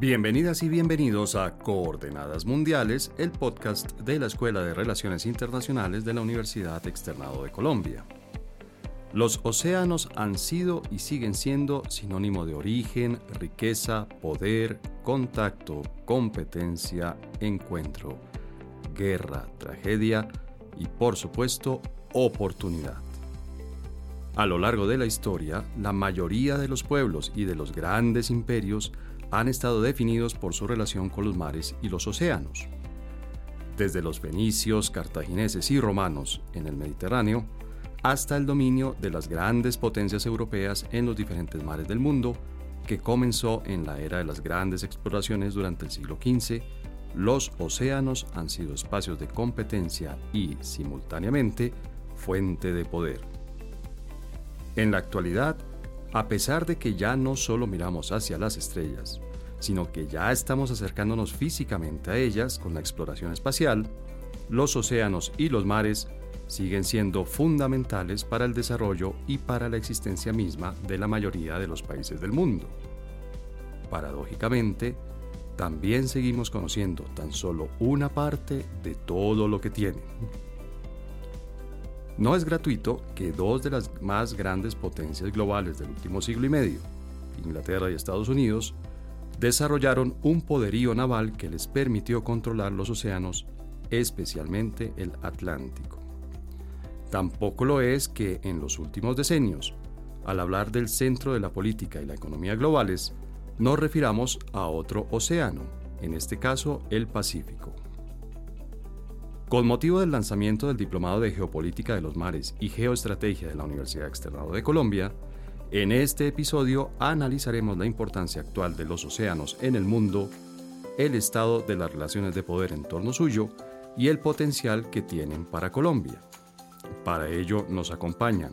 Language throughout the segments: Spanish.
Bienvenidas y bienvenidos a Coordenadas Mundiales, el podcast de la Escuela de Relaciones Internacionales de la Universidad Externado de Colombia. Los océanos han sido y siguen siendo sinónimo de origen, riqueza, poder, contacto, competencia, encuentro, guerra, tragedia y por supuesto oportunidad. A lo largo de la historia, la mayoría de los pueblos y de los grandes imperios han estado definidos por su relación con los mares y los océanos. Desde los fenicios, cartagineses y romanos en el Mediterráneo, hasta el dominio de las grandes potencias europeas en los diferentes mares del mundo, que comenzó en la era de las grandes exploraciones durante el siglo XV, los océanos han sido espacios de competencia y, simultáneamente, fuente de poder. En la actualidad, a pesar de que ya no solo miramos hacia las estrellas, sino que ya estamos acercándonos físicamente a ellas con la exploración espacial, los océanos y los mares siguen siendo fundamentales para el desarrollo y para la existencia misma de la mayoría de los países del mundo. Paradójicamente, también seguimos conociendo tan solo una parte de todo lo que tienen. No es gratuito que dos de las más grandes potencias globales del último siglo y medio, Inglaterra y Estados Unidos, desarrollaron un poderío naval que les permitió controlar los océanos, especialmente el Atlántico. Tampoco lo es que en los últimos decenios, al hablar del centro de la política y la economía globales, nos refiramos a otro océano, en este caso el Pacífico. Con motivo del lanzamiento del Diplomado de Geopolítica de los Mares y Geoestrategia de la Universidad Externado de Colombia, en este episodio analizaremos la importancia actual de los océanos en el mundo, el estado de las relaciones de poder en torno suyo y el potencial que tienen para Colombia. Para ello nos acompañan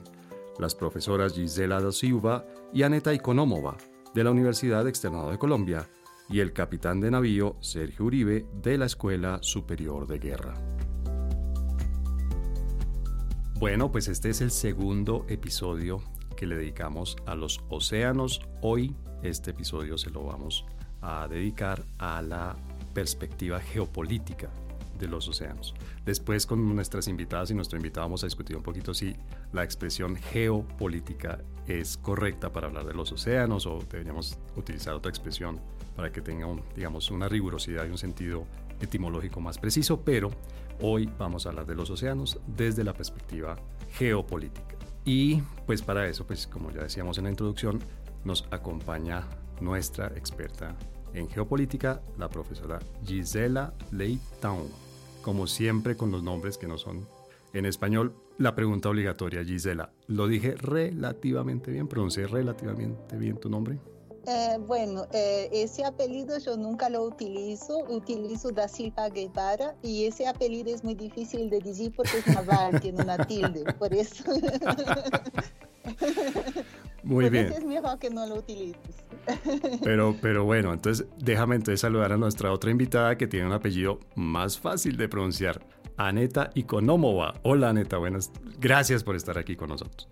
las profesoras Gisela da Silva y Aneta Ikonomova de la Universidad Externado de Colombia y el capitán de navío Sergio Uribe de la Escuela Superior de Guerra. Bueno, pues este es el segundo episodio que le dedicamos a los océanos. Hoy este episodio se lo vamos a dedicar a la perspectiva geopolítica de los océanos. Después con nuestras invitadas y nuestro invitado vamos a discutir un poquito si la expresión geopolítica es correcta para hablar de los océanos o deberíamos utilizar otra expresión para que tenga digamos, una rigurosidad y un sentido etimológico más preciso, pero hoy vamos a hablar de los océanos desde la perspectiva geopolítica. Y pues para eso, pues como ya decíamos en la introducción, nos acompaña nuestra experta en geopolítica, la profesora Gisela Leitown. Como siempre con los nombres que no son en español, la pregunta obligatoria, Gisela, ¿lo dije relativamente bien? ¿Pronuncié relativamente bien tu nombre? Eh, bueno, eh, ese apellido yo nunca lo utilizo, utilizo da Silva Guevara y ese apellido es muy difícil de decir porque es naval, tiene una tilde, por eso. Muy bien. es mejor que no lo utilices. Pero, pero bueno, entonces déjame entonces saludar a nuestra otra invitada que tiene un apellido más fácil de pronunciar, Aneta Ikonomova. Hola Aneta, buenas. Gracias por estar aquí con nosotros.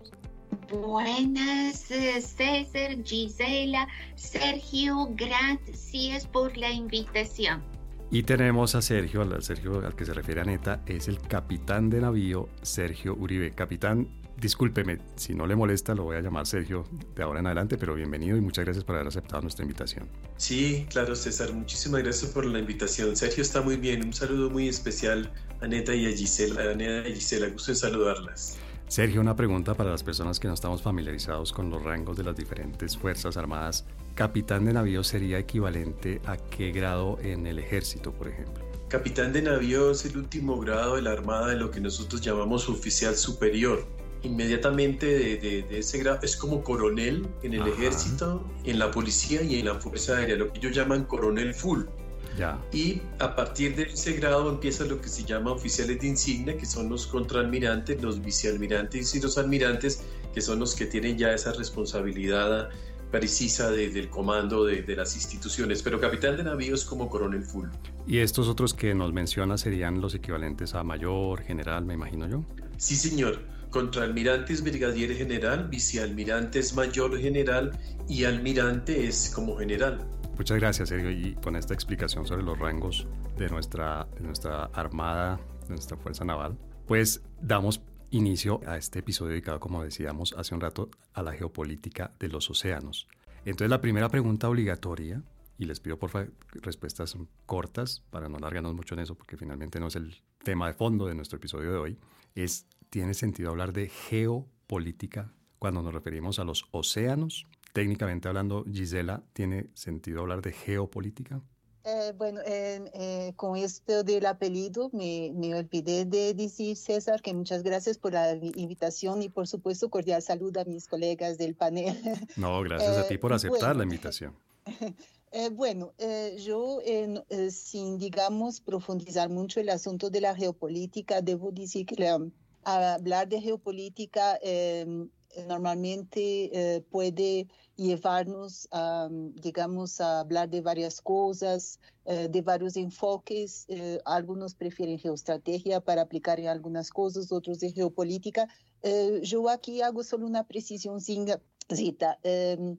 Buenas, eh, César, Gisela, Sergio, gracias por la invitación. Y tenemos a Sergio, al Sergio al que se refiere Aneta, es el capitán de navío Sergio Uribe. Capitán, discúlpeme, si no le molesta, lo voy a llamar Sergio de ahora en adelante, pero bienvenido y muchas gracias por haber aceptado nuestra invitación. Sí, claro, César, muchísimas gracias por la invitación. Sergio está muy bien, un saludo muy especial a Aneta y a Gisela. Aneta y Gisela, gusto en saludarlas. Sergio, una pregunta para las personas que no estamos familiarizados con los rangos de las diferentes Fuerzas Armadas. ¿Capitán de navío sería equivalente a qué grado en el ejército, por ejemplo? Capitán de navío es el último grado de la Armada de lo que nosotros llamamos oficial superior. Inmediatamente de, ese grado es como coronel en el ejército, en la policía y en la Fuerza Aérea, lo que ellos llaman coronel full. Y a partir de ese grado empieza lo que se llama oficiales de insignia, que son los contraalmirantes, los vicealmirantes y los almirantes, que son los que tienen ya esa responsabilidad precisa del comando de, de, las instituciones. Pero capitán de navío es como coronel full. ¿Y estos otros que nos menciona serían los equivalentes a mayor, general, me imagino yo? Sí, señor. Contraalmirante es brigadier general, vicealmirante es mayor general y almirante es como general. Muchas gracias, Sergio. Y con esta explicación sobre los rangos de nuestra, de nuestra armada, de nuestra fuerza naval, pues damos inicio a este episodio dedicado, como decíamos hace un rato, a la geopolítica de los océanos. Entonces, la primera pregunta obligatoria, y les pido por favor respuestas cortas para no alargarnos mucho en eso, porque finalmente no es el tema de fondo de nuestro episodio de hoy, es, ¿tiene sentido hablar de geopolítica cuando nos referimos a los océanos? Técnicamente hablando, Gisela, ¿tiene sentido hablar de geopolítica? Eh, bueno, eh, con esto del apellido me, me, olvidé de decir, César, que muchas gracias por la invitación y por supuesto cordial saludo a mis colegas del panel. No, gracias a ti por aceptar la invitación. bueno, yo sin, digamos, profundizar mucho el asunto de la geopolítica, debo decir que hablar de geopolítica em, normalmente eh, puede llevarnos a, digamos, a hablar de varias cosas, eh, de varios enfoques. Eh, algunos prefieren geoestrategia para aplicar en algunas cosas, otros de geopolítica. yo aquí hago solo una precisión Zita, em,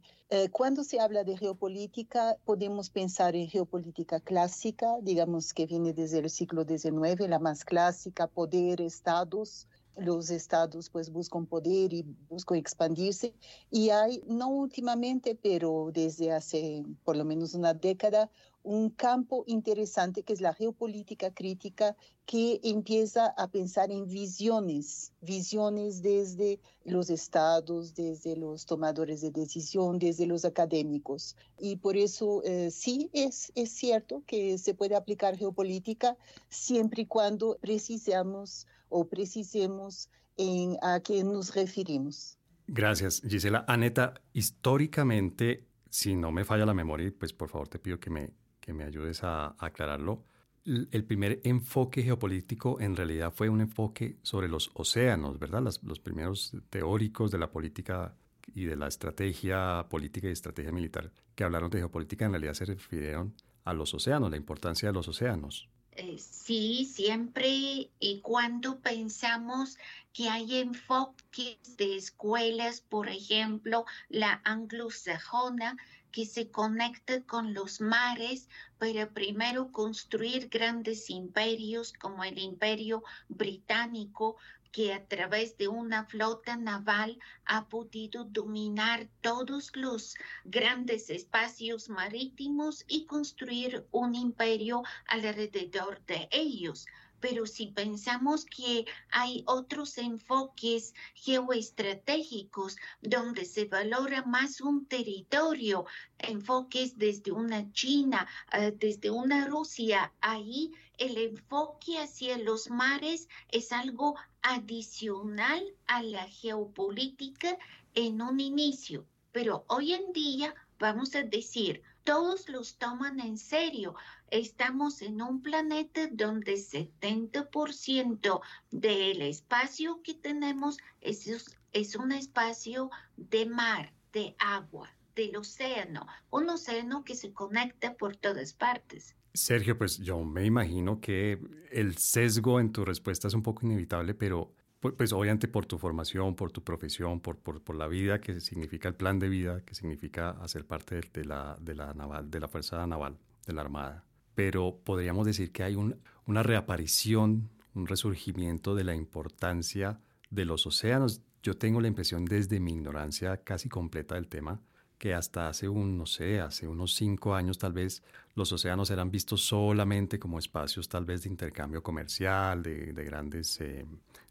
cuando se habla de geopolítica, podemos pensar en geopolítica clásica, digamos que viene desde el siglo XIX, la más clásica, poder, estados, los estados pues buscan poder y buscan expandirse. Y hay, no últimamente, pero desde hace por lo menos una década, un campo interesante que es la geopolítica crítica que empieza a pensar en visiones, visiones desde los estados, desde los tomadores de decisión, desde los académicos. Y por eso eh, sí es, es cierto que se puede aplicar geopolítica siempre y cuando precisamos o precisemos en a qué nos referimos. Gracias, Gisela. Aneta, históricamente, si no me falla la memoria, pues por favor te pido que me, que me ayudes a, aclararlo. El primer enfoque geopolítico en realidad fue un enfoque sobre los océanos, ¿verdad? los primeros teóricos de la política y de la estrategia política y estrategia militar que hablaron de geopolítica en realidad se refirieron a los océanos, la importancia de los océanos. Eh, sí, siempre y cuando pensamos que hay enfoques de escuelas, por ejemplo, la anglosajona, que se conecta con los mares para primero construir grandes imperios como el imperio británico, que a través de una flota naval ha podido dominar todos los grandes espacios marítimos y construir un imperio alrededor de ellos. Pero si pensamos que hay otros enfoques geoestratégicos donde se valora más un territorio, enfoques desde una China, eh, desde una Rusia, ahí el enfoque hacia los mares es algo adicional a la geopolítica en un inicio, pero hoy en día vamos a decir, todos los toman en serio. Estamos en un planeta donde 70% del espacio que tenemos es, es un espacio de mar, de agua, del océano, un océano que se conecta por todas partes. Sergio, pues yo me imagino que el sesgo en tu respuesta es un poco inevitable, pero pues obviamente por tu formación, por tu profesión, por, por, la vida que significa el plan de vida, que significa hacer parte de, la, de, la, naval, de la Fuerza Naval, de la Armada. Pero podríamos decir que hay un, una reaparición, un resurgimiento de la importancia de los océanos. Yo tengo la impresión desde mi ignorancia casi completa del tema, que hasta hace un, no sé, hace unos cinco años tal vez los océanos eran vistos solamente como espacios tal vez de intercambio comercial, de, grandes, eh,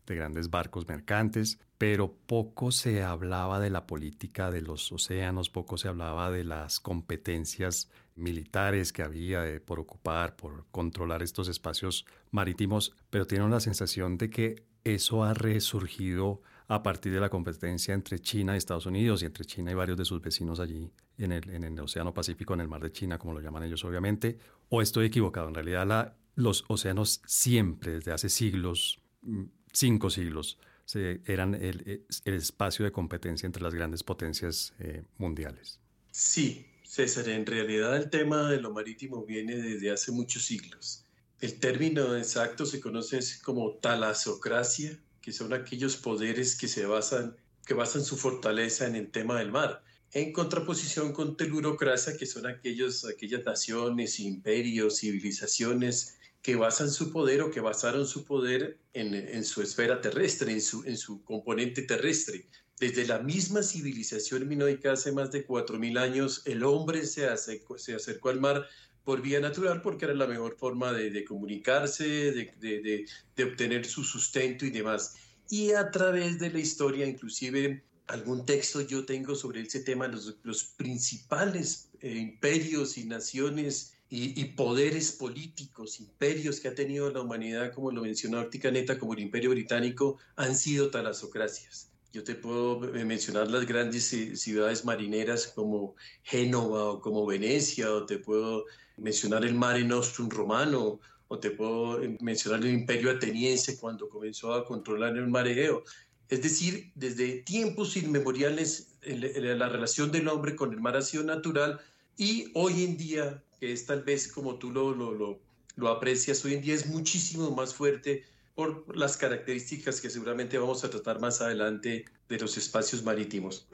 de grandes barcos mercantes, pero poco se hablaba de la política de los océanos, poco se hablaba de las competencias militares que había por ocupar, por controlar estos espacios marítimos, pero tiene la sensación de que eso ha resurgido a partir de la competencia entre China y Estados Unidos y entre China y varios de sus vecinos allí en el, en Océano Pacífico, en el Mar de China, como lo llaman ellos obviamente, o estoy equivocado. En realidad los océanos siempre, desde hace siglos, mm, cinco siglos, eran el, el, espacio de competencia entre las grandes potencias eh, mundiales. Sí, César, en realidad el tema de lo marítimo viene desde hace muchos siglos. El término exacto se conoce como talasocracia que son aquellos poderes que se basan, que basan su fortaleza en el tema del mar. en contraposición con telurocracia, que son aquellos, aquellas naciones, imperios, civilizaciones que basan su poder o que basaron su poder en, su esfera terrestre, en su, en su componente terrestre. Desde la misma civilización minoica hace más de 4.000 años, el hombre se acercó, se acercó al mar por vía natural porque era la mejor forma de, comunicarse, de, obtener su sustento y demás. Y a través de la historia, inclusive algún texto yo tengo sobre ese tema, los, principales eh, imperios y naciones y, poderes políticos, imperios que ha tenido la humanidad, como lo mencionó Articaneta, como el imperio británico, han sido talasocracias. Yo te puedo mencionar las grandes ciudades marineras como Génova o como Venecia, o te puedo mencionar el Mare Nostrum romano, o te puedo mencionar el imperio ateniense cuando comenzó a controlar el mar Egeo. Es decir, desde tiempos inmemoriales la relación del hombre con el mar ha sido natural y hoy en día que es tal vez como tú lo, lo, lo, aprecias hoy en día, es muchísimo más fuerte por las características que seguramente vamos a tratar más adelante de los espacios marítimos.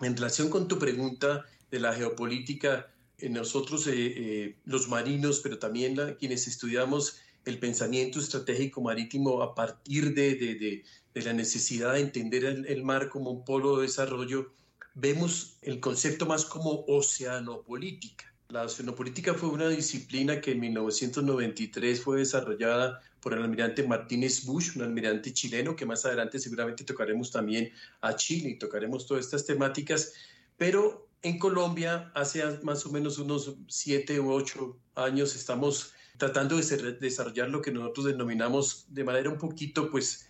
En relación con tu pregunta de la geopolítica, eh, nosotros eh, eh, los marinos, pero también quienes estudiamos el pensamiento estratégico marítimo a partir de, de, de, la necesidad de entender el, el, mar como un polo de desarrollo, vemos el concepto más como oceanopolítica. La oceanopolítica fue una disciplina que en 1993 fue desarrollada por el almirante Martínez Bush, un almirante chileno, que más adelante seguramente tocaremos también a Chile y tocaremos todas estas temáticas, pero en Colombia hace más o menos unos siete u ocho años estamos tratando de desarrollar lo que nosotros denominamos de manera un poquito, pues,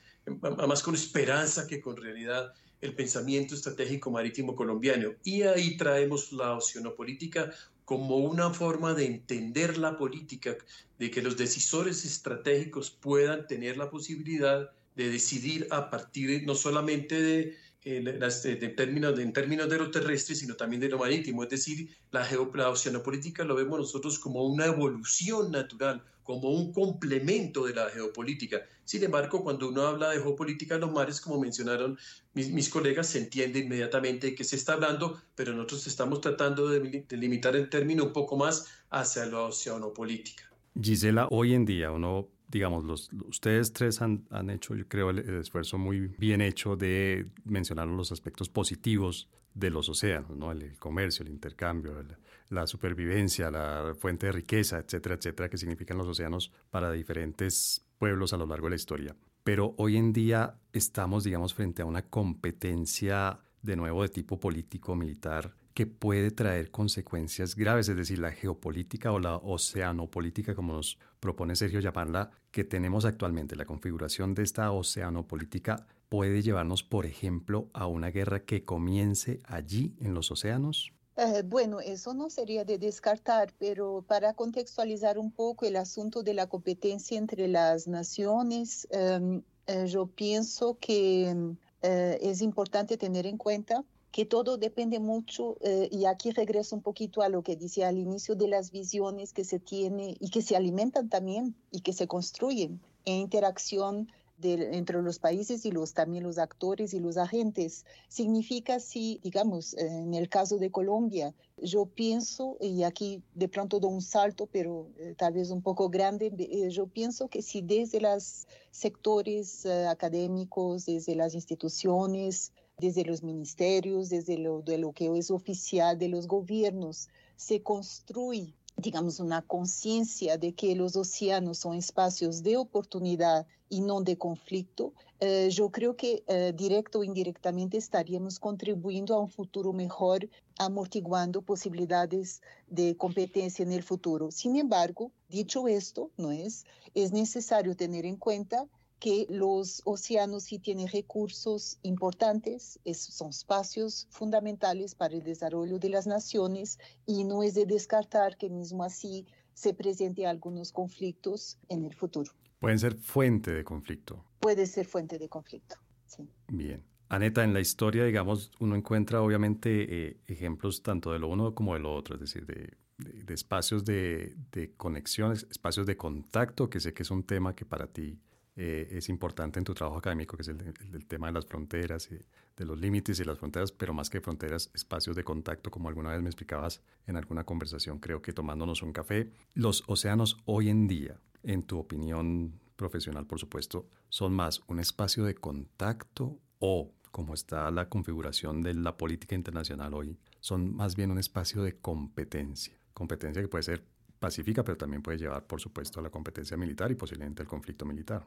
más con esperanza que con realidad, el pensamiento estratégico marítimo colombiano. Y ahí traemos la oceanopolítica como una forma de entender la política, de que los decisores estratégicos puedan tener la posibilidad de decidir a partir no solamente de en, términos de, en términos de lo terrestre, sino también de lo marítimo. Es decir, la, la oceanopolítica lo vemos nosotros como una evolución natural, como un complemento de la geopolítica. Sin embargo, cuando uno habla de geopolítica de los mares, como mencionaron mis, mis, colegas, se entiende inmediatamente de qué se está hablando, pero nosotros estamos tratando de, de limitar el término un poco más hacia la oceanopolítica. Gisela, hoy en día uno digamos, los, ustedes tres han, han hecho, yo creo, el, esfuerzo muy bien hecho de mencionar los aspectos positivos de los océanos, ¿no? El, comercio, el intercambio, la supervivencia, la fuente de riqueza, etcétera, etcétera, que significan los océanos para diferentes pueblos a lo largo de la historia. Pero hoy en día estamos, digamos, frente a una competencia de nuevo de tipo político, militar, que puede traer consecuencias graves, es decir, la geopolítica o la oceanopolítica, como nos propone Sergio llamarla, que tenemos actualmente, la configuración de esta oceanopolítica puede llevarnos, por ejemplo, a una guerra que comience allí en los océanos? Eh, bueno, eso no sería de descartar, pero para contextualizar un poco el asunto de la competencia entre las naciones, em, eh, yo pienso que eh, es importante tener en cuenta que todo depende mucho, eh, y aquí regreso un poquito a lo que decía al inicio de las visiones que se tiene y que se alimentan también y que se construyen en interacción entre los países y los, también los actores y los agentes. Significa si, digamos, en el caso de Colombia, yo pienso, y aquí de pronto doy un salto, pero eh, tal vez un poco grande, eh, yo pienso que si desde los sectores académicos, desde las instituciones, desde los ministerios, desde lo, de lo que es oficial de los gobiernos, se construye, digamos, una conciencia de que los océanos son espacios de oportunidad y no de conflicto, eh, yo creo que eh, directo o indirectamente estaríamos contribuyendo a un futuro mejor, amortiguando posibilidades de competencia en el futuro. Sin embargo, dicho esto, no es, es necesario tener en cuenta que los océanos sí tienen recursos importantes, son espacios fundamentales para el desarrollo de las naciones y no es de descartar que mismo así se presenten algunos conflictos en el futuro. Pueden ser fuente de conflicto. Puede ser fuente de conflicto, sí. Bien. Aneta, en la historia, digamos, uno encuentra obviamente eh, ejemplos tanto de lo uno como de lo otro, es decir, de, de espacios de, de conexiones, espacios de contacto, que sé que es un tema que para ti eh, es importante en tu trabajo académico, que es el, tema de las fronteras, y de los límites y las fronteras, pero más que fronteras, espacios de contacto, como alguna vez me explicabas en alguna conversación, creo que tomándonos un café. Los océanos hoy en día, en tu opinión profesional, por supuesto, son más un espacio de contacto o, como está la configuración de la política internacional hoy, son más bien un espacio de competencia. Competencia que puede ser pacífica, pero también puede llevar, por supuesto, a la competencia militar y posiblemente al conflicto militar.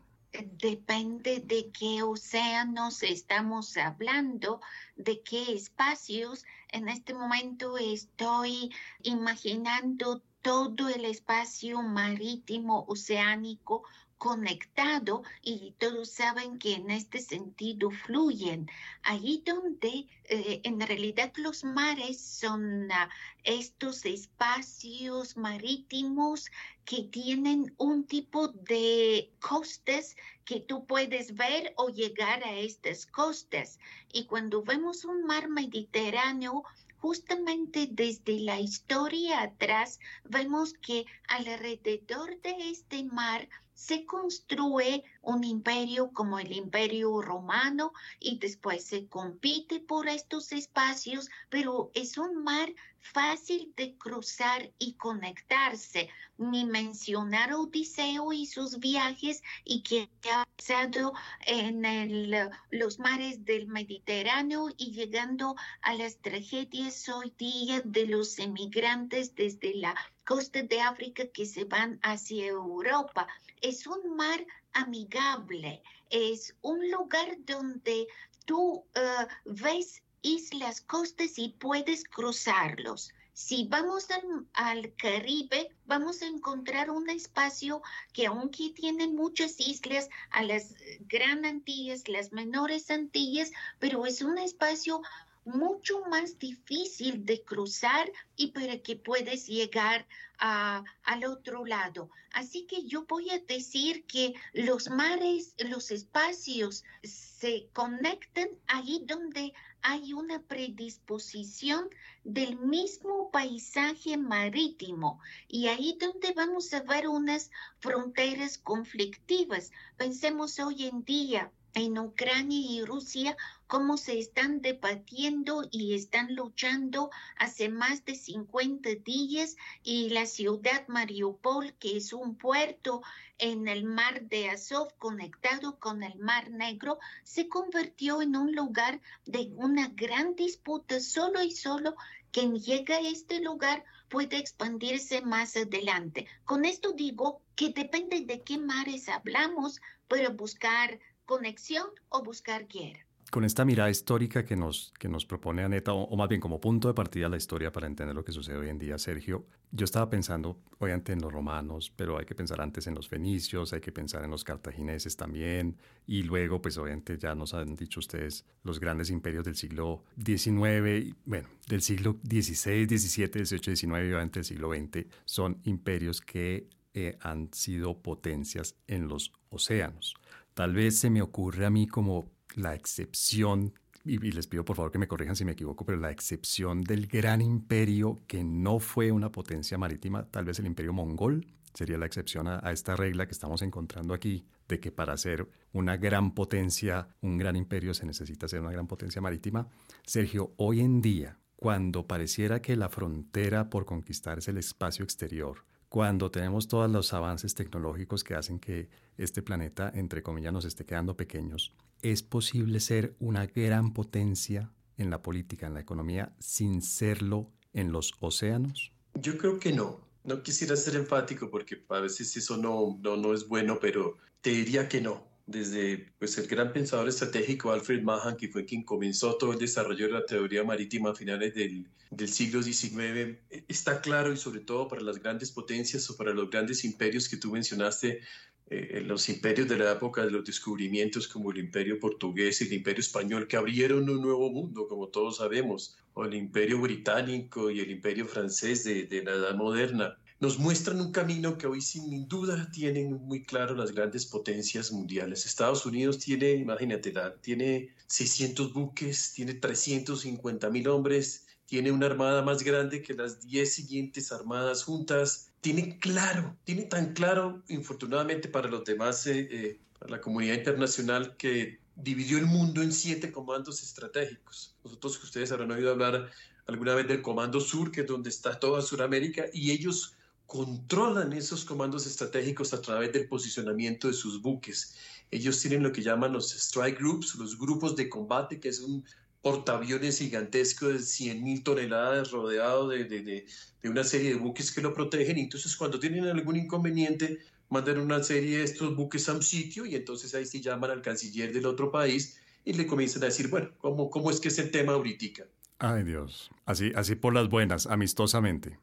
Depende de qué océanos estamos hablando, de qué espacios. En este momento estoy imaginando todo el espacio marítimo oceánico conectado y todos saben que en este sentido fluyen. Allí donde eh, en realidad los mares son ah, estos espacios marítimos que tienen un tipo de costas que tú puedes ver o llegar a estas costas. Y cuando vemos un mar Mediterráneo, justamente desde la historia atrás, vemos que alrededor de este mar se construye un imperio como el imperio romano y después se compite por estos espacios, pero es un mar fácil de cruzar y conectarse, ni mencionar Odiseo y sus viajes y que ha pasado en los mares del Mediterráneo y llegando a las tragedias hoy día de los emigrantes desde la costa de África que se van hacia Europa. Es un mar amigable, es un lugar donde tú eh, ves islas, costas y puedes cruzarlos. Si vamos al, al, Caribe, vamos a encontrar un espacio que aunque tiene muchas islas, a las Gran Antillas, las menores Antillas, pero es un espacio mucho más difícil de cruzar y para que puedas llegar a, al otro lado. Así que yo voy a decir que los mares, los espacios se conectan ahí donde hay una predisposición del mismo paisaje marítimo y ahí donde vamos a ver unas fronteras conflictivas. Pensemos hoy en día en Ucrania y Rusia cómo se están debatiendo y están luchando hace más de 50 días y la ciudad Mariupol, que es un puerto en el mar de Azov conectado con el mar Negro, se convirtió en un lugar de una gran disputa solo y solo quien llega a este lugar puede expandirse más adelante. Con esto digo que depende de qué mares hablamos para buscar conexión o buscar guerra. Con esta mirada histórica que nos, que nos propone Aneta, o, más bien como punto de partida la historia para entender lo que sucede hoy en día, Sergio, yo estaba pensando obviamente en los romanos, pero hay que pensar antes en los fenicios, hay que pensar en los cartagineses también, y luego pues obviamente ya nos han dicho ustedes los grandes imperios del siglo XIX, bueno, del siglo XVI, XVII, XVIII, XIX y obviamente del siglo XX, son imperios que eh, han sido potencias en los océanos. Tal vez se me ocurre a mí como la excepción, y, les pido por favor que me corrijan si me equivoco, pero la excepción del gran imperio que no fue una potencia marítima, tal vez el imperio mongol, sería la excepción a, esta regla que estamos encontrando aquí, de que para ser una gran potencia, un gran imperio, se necesita ser una gran potencia marítima. Sergio, hoy en día, cuando pareciera que la frontera por conquistar es el espacio exterior, cuando tenemos todos los avances tecnológicos que hacen que este planeta, entre comillas, nos esté quedando pequeños, ¿es posible ser una gran potencia en la política, en la economía, sin serlo en los océanos? Yo creo que no. No quisiera ser enfático porque a veces eso no, no, no es bueno, pero te diría que no desde pues, el gran pensador estratégico Alfred Mahan, que fue quien comenzó todo el desarrollo de la teoría marítima a finales del, del siglo XIX, está claro y sobre todo para las grandes potencias o para los grandes imperios que tú mencionaste, eh, los imperios de la época de los descubrimientos como el imperio portugués y el imperio español que abrieron un nuevo mundo, como todos sabemos, o el imperio británico y el imperio francés de, de la edad moderna nos muestran un camino que hoy sin duda tienen muy claro las grandes potencias mundiales. Estados Unidos tiene, imagínate, tiene 600 buques, tiene 350 mil hombres, tiene una armada más grande que las 10 siguientes armadas juntas. Tiene claro, tiene tan claro, infortunadamente para los demás, eh, eh, para la comunidad internacional, que dividió el mundo en siete comandos estratégicos. Nosotros, que ustedes habrán oído hablar alguna vez del Comando Sur, que es donde está toda Sudamérica, y ellos controlan esos comandos estratégicos a través del posicionamiento de sus buques. Ellos tienen lo que llaman los strike groups, los grupos de combate, que es un portaaviones gigantesco de 100.000 toneladas rodeado de, una serie de buques que lo protegen. Entonces cuando tienen algún inconveniente, mandan una serie de estos buques a un sitio y entonces ahí sí llaman al canciller del otro país y le comienzan a decir, bueno, ¿cómo, cómo es que es el tema ahorita? Ay Dios, así, así por las buenas, amistosamente.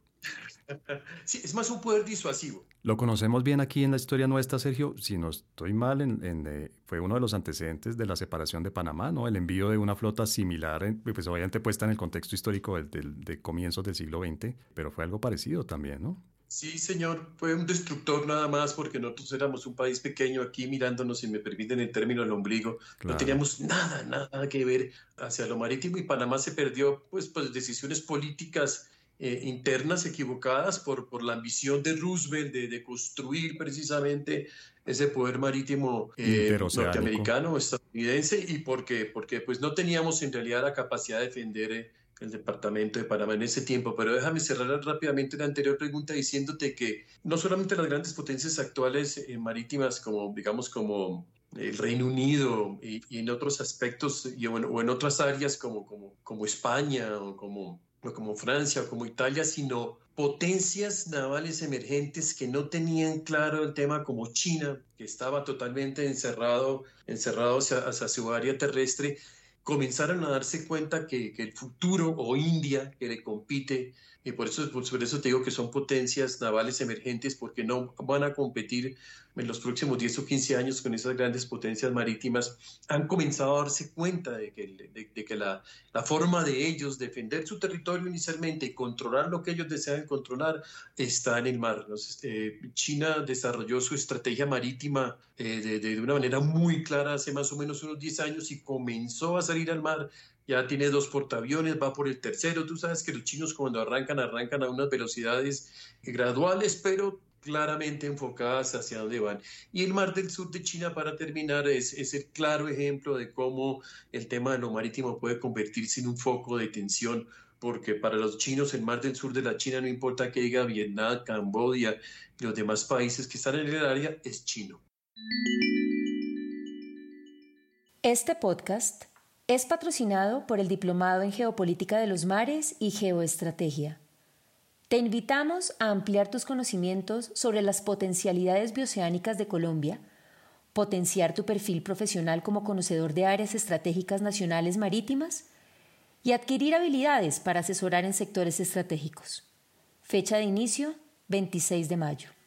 Sí, es más un poder disuasivo. Lo conocemos bien aquí en la historia nuestra, Sergio. Si no estoy mal, en, eh, fue uno de los antecedentes de la separación de Panamá, ¿no? El envío de una flota similar, pues obviamente puesta en el contexto histórico del, de comienzos del siglo XX, pero fue algo parecido también, ¿no? Sí, señor, fue un destructor nada más porque nosotros éramos un país pequeño aquí mirándonos, si me permiten el término, el ombligo. No teníamos nada, nada que ver hacia lo marítimo y Panamá se perdió pues por decisiones políticas eh, internas equivocadas por, por la ambición de Roosevelt de, construir precisamente ese poder marítimo eh, norteamericano, estadounidense, y porque, porque pues no teníamos en realidad la capacidad de defender eh, el departamento de Panamá en ese tiempo. Pero déjame cerrar rápidamente la anterior pregunta diciéndote que no solamente las grandes potencias actuales marítimas, como digamos como el Reino Unido y, en otros aspectos y, o, en, otras áreas como, como, como España o como no como Francia o como Italia, sino potencias navales emergentes que no tenían claro el tema como China, que estaba totalmente encerrado, encerrado hacia, su área terrestre, comenzaron a darse cuenta que, que, el futuro, o India, que le compite, y por eso, por eso te digo que son potencias navales emergentes, porque no van a competir en los próximos 10 o 15 años con esas grandes potencias marítimas, han comenzado a darse cuenta de que, de, que la, la, forma de ellos defender su territorio inicialmente y controlar lo que ellos desean controlar está en el mar. Eh, China desarrolló su estrategia marítima eh, de, de, una manera muy clara hace más o menos unos 10 años y comenzó a salir al mar ya tiene dos portaaviones, va por el tercero. Tú sabes que los chinos cuando arrancan, arrancan a unas velocidades graduales, pero claramente enfocadas hacia dónde van. Y el Mar del Sur de China, para terminar, es, es, el claro ejemplo de cómo el tema de lo marítimo puede convertirse en un foco de tensión, porque para los chinos el Mar del Sur de la China, no importa que diga Vietnam, Camboya y los demás países que están en el área, es chino. Este podcast es patrocinado por el Diplomado en Geopolítica de los Mares y Geoestrategia. Te invitamos a ampliar tus conocimientos sobre las potencialidades bioceánicas de Colombia, potenciar tu perfil profesional como conocedor de áreas estratégicas nacionales marítimas y adquirir habilidades para asesorar en sectores estratégicos. Fecha de inicio 26 de mayo.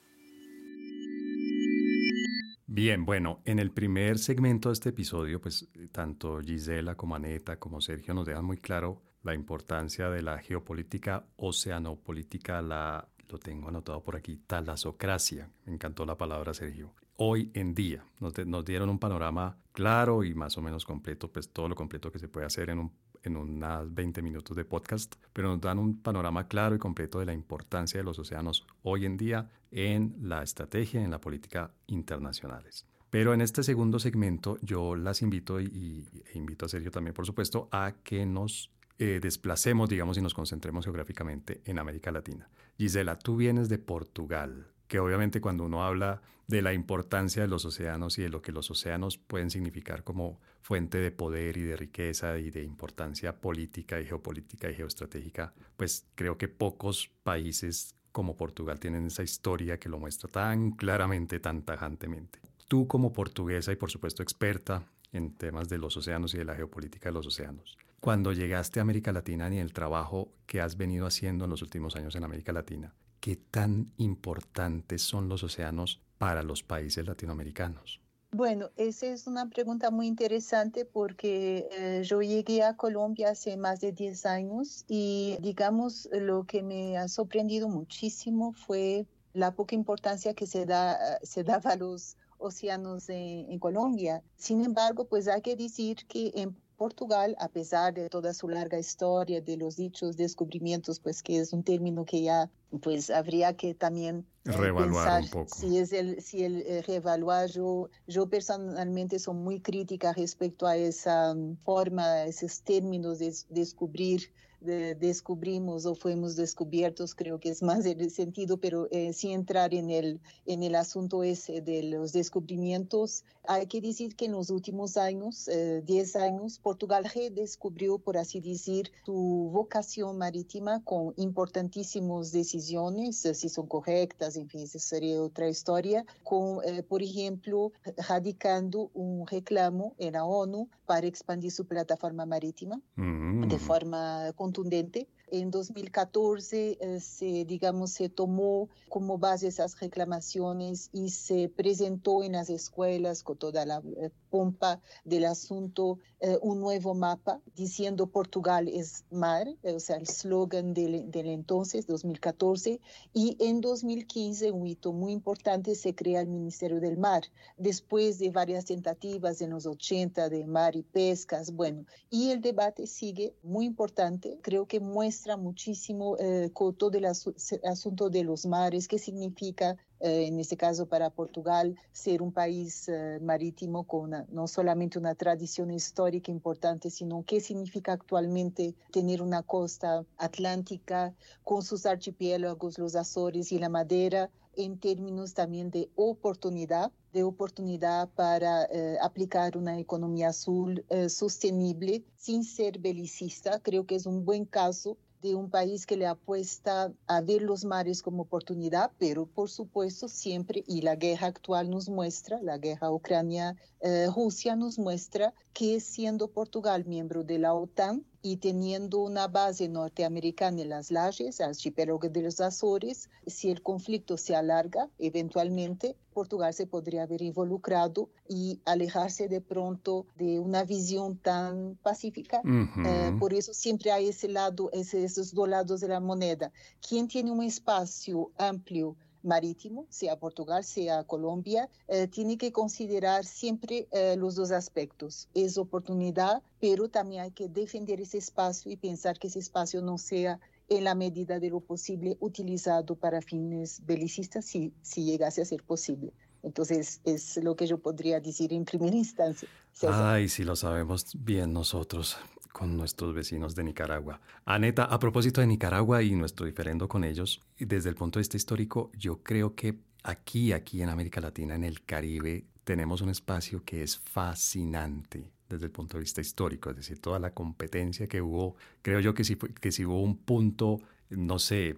Bien, bueno, en el primer segmento de este episodio, pues tanto Gisela como Aneta como Sergio nos dejan muy claro la importancia de la geopolítica oceanopolítica, la, lo tengo anotado por aquí, talasocracia. Me encantó la palabra, Sergio. Hoy en día nos, nos dieron un panorama claro y más o menos completo, pues todo lo completo que se puede hacer en un en unas 20 minutos de podcast, pero nos dan un panorama claro y completo de la importancia de los océanos hoy en día en la estrategia en la política internacionales. Pero en este segundo segmento yo las invito y, e invito a Sergio también, por supuesto, a que nos eh, desplacemos, digamos, y nos concentremos geográficamente en América Latina. Gisela, tú vienes de Portugal que obviamente cuando uno habla de la importancia de los océanos y de lo que los océanos pueden significar como fuente de poder y de riqueza y de importancia política y geopolítica y geoestratégica, pues creo que pocos países como Portugal tienen esa historia que lo muestra tan claramente, tan tajantemente. Tú como portuguesa y por supuesto experta en temas de los océanos y de la geopolítica de los océanos, cuando llegaste a América Latina y el trabajo que has venido haciendo en los últimos años en América Latina, ¿qué tan importantes son los océanos para los países latinoamericanos? Bueno, esa es una pregunta muy interesante porque eh, yo llegué a Colombia hace más de 10 años y digamos lo que me ha sorprendido muchísimo fue la poca importancia que se, da, se daba a los océanos en, Colombia. Sin embargo, pues hay que decir que en Portugal, a pesar de toda su larga historia de los dichos descubrimientos, pues que es un término que ya pues habría que también eh, reevaluar un poco. Si es el, si el eh, reevaluar, yo, yo personalmente soy muy crítica respecto a esa mm, forma, a esos términos de descubrir descubrimos o fuimos descubiertos, creo que es más el sentido, pero eh, sí entrar en el, en el asunto ese de los descubrimientos. Hay que decir que en los últimos años, 10 eh, años, Portugal redescubrió, por así decir, su vocación marítima con importantísimas decisiones, eh, si son correctas, en fin, esa sería otra historia, con, por ejemplo, radicando un reclamo en la ONU para expandir su plataforma marítima mm. de forma contundente. En 2014 eh, se, digamos, se tomó como base esas reclamaciones y se presentó en las escuelas con toda la eh, pompa del asunto eh, un nuevo mapa diciendo Portugal es mar, o sea, el slogan del, del, entonces, 2014, y en 2015, un hito muy importante, se crea el Ministerio del Mar, después de varias tentativas en los 80 de mar y pescas, bueno, y el debate sigue muy importante, creo que muestra muchísimo eh, todo el asunto de los mares, qué significa eh, en este caso para Portugal, ser un país eh, marítimo con no solamente una tradición histórica importante, sino qué significa actualmente tener una costa atlántica con sus archipiélagos, los Azores y la Madera, en términos también de oportunidad, de oportunidad para eh, aplicar una economía azul sostenible sin ser belicista. Creo que es un buen caso de un país que le apuesta a ver los mares como oportunidad, pero por supuesto siempre, y la guerra actual nos muestra, la guerra Ucrania-Rusia nos muestra que siendo Portugal miembro de la OTAN, y teniendo una base norteamericana en las Lajes, archipiélago de los Azores, si el conflicto se alarga, eventualmente Portugal se podría haber involucrado y alejarse de pronto de una visión tan pacífica. Eh, por eso siempre hay ese lado, esos dos lados de la moneda. Quien tiene un espacio amplio marítimo, sea Portugal, sea Colombia, eh, tiene que considerar siempre eh, los dos aspectos. Es oportunidad, pero también hay que defender ese espacio y pensar que ese espacio no sea en la medida de lo posible utilizado para fines belicistas, si, si llegase a ser posible. Entonces, es lo que yo podría decir en primera instancia. Ay, sí lo sabemos bien nosotros con nuestros vecinos de Nicaragua. Aneta, a propósito de Nicaragua y nuestro diferendo con ellos, desde el punto de vista histórico, yo creo que aquí, aquí en América Latina, en el Caribe, tenemos un espacio que es fascinante desde el punto de vista histórico, es decir, toda la competencia que hubo, creo yo que sí hubo un punto, no sé,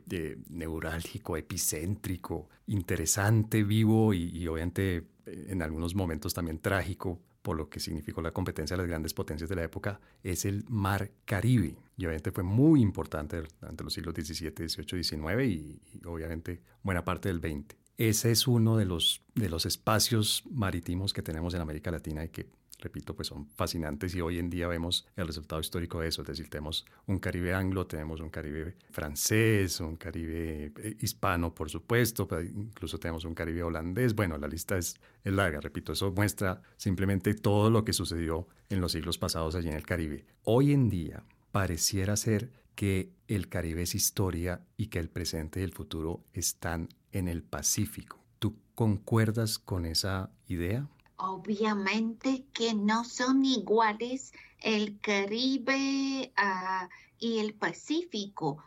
neurálgico, epicéntrico, interesante, vivo y, y obviamente eh, en algunos momentos también trágico por lo que significó la competencia de las grandes potencias de la época, es el Mar Caribe. Y obviamente fue muy importante durante los siglos XVII, XVIII, XIX y, y obviamente buena parte del XX. Ese es uno de los, de los espacios marítimos que tenemos en América Latina y que repito, pues son fascinantes y hoy en día vemos el resultado histórico de eso, es decir, tenemos un Caribe anglo, tenemos un Caribe francés, un Caribe eh, hispano, por supuesto, incluso tenemos un Caribe holandés, bueno, la lista es, es larga, repito, eso muestra simplemente todo lo que sucedió en los siglos pasados allí en el Caribe. Hoy en día pareciera ser que el Caribe es historia y que el presente y el futuro están en el Pacífico. ¿Tú concuerdas con esa idea? Obviamente que no son iguales el Caribe ah, y el Pacífico.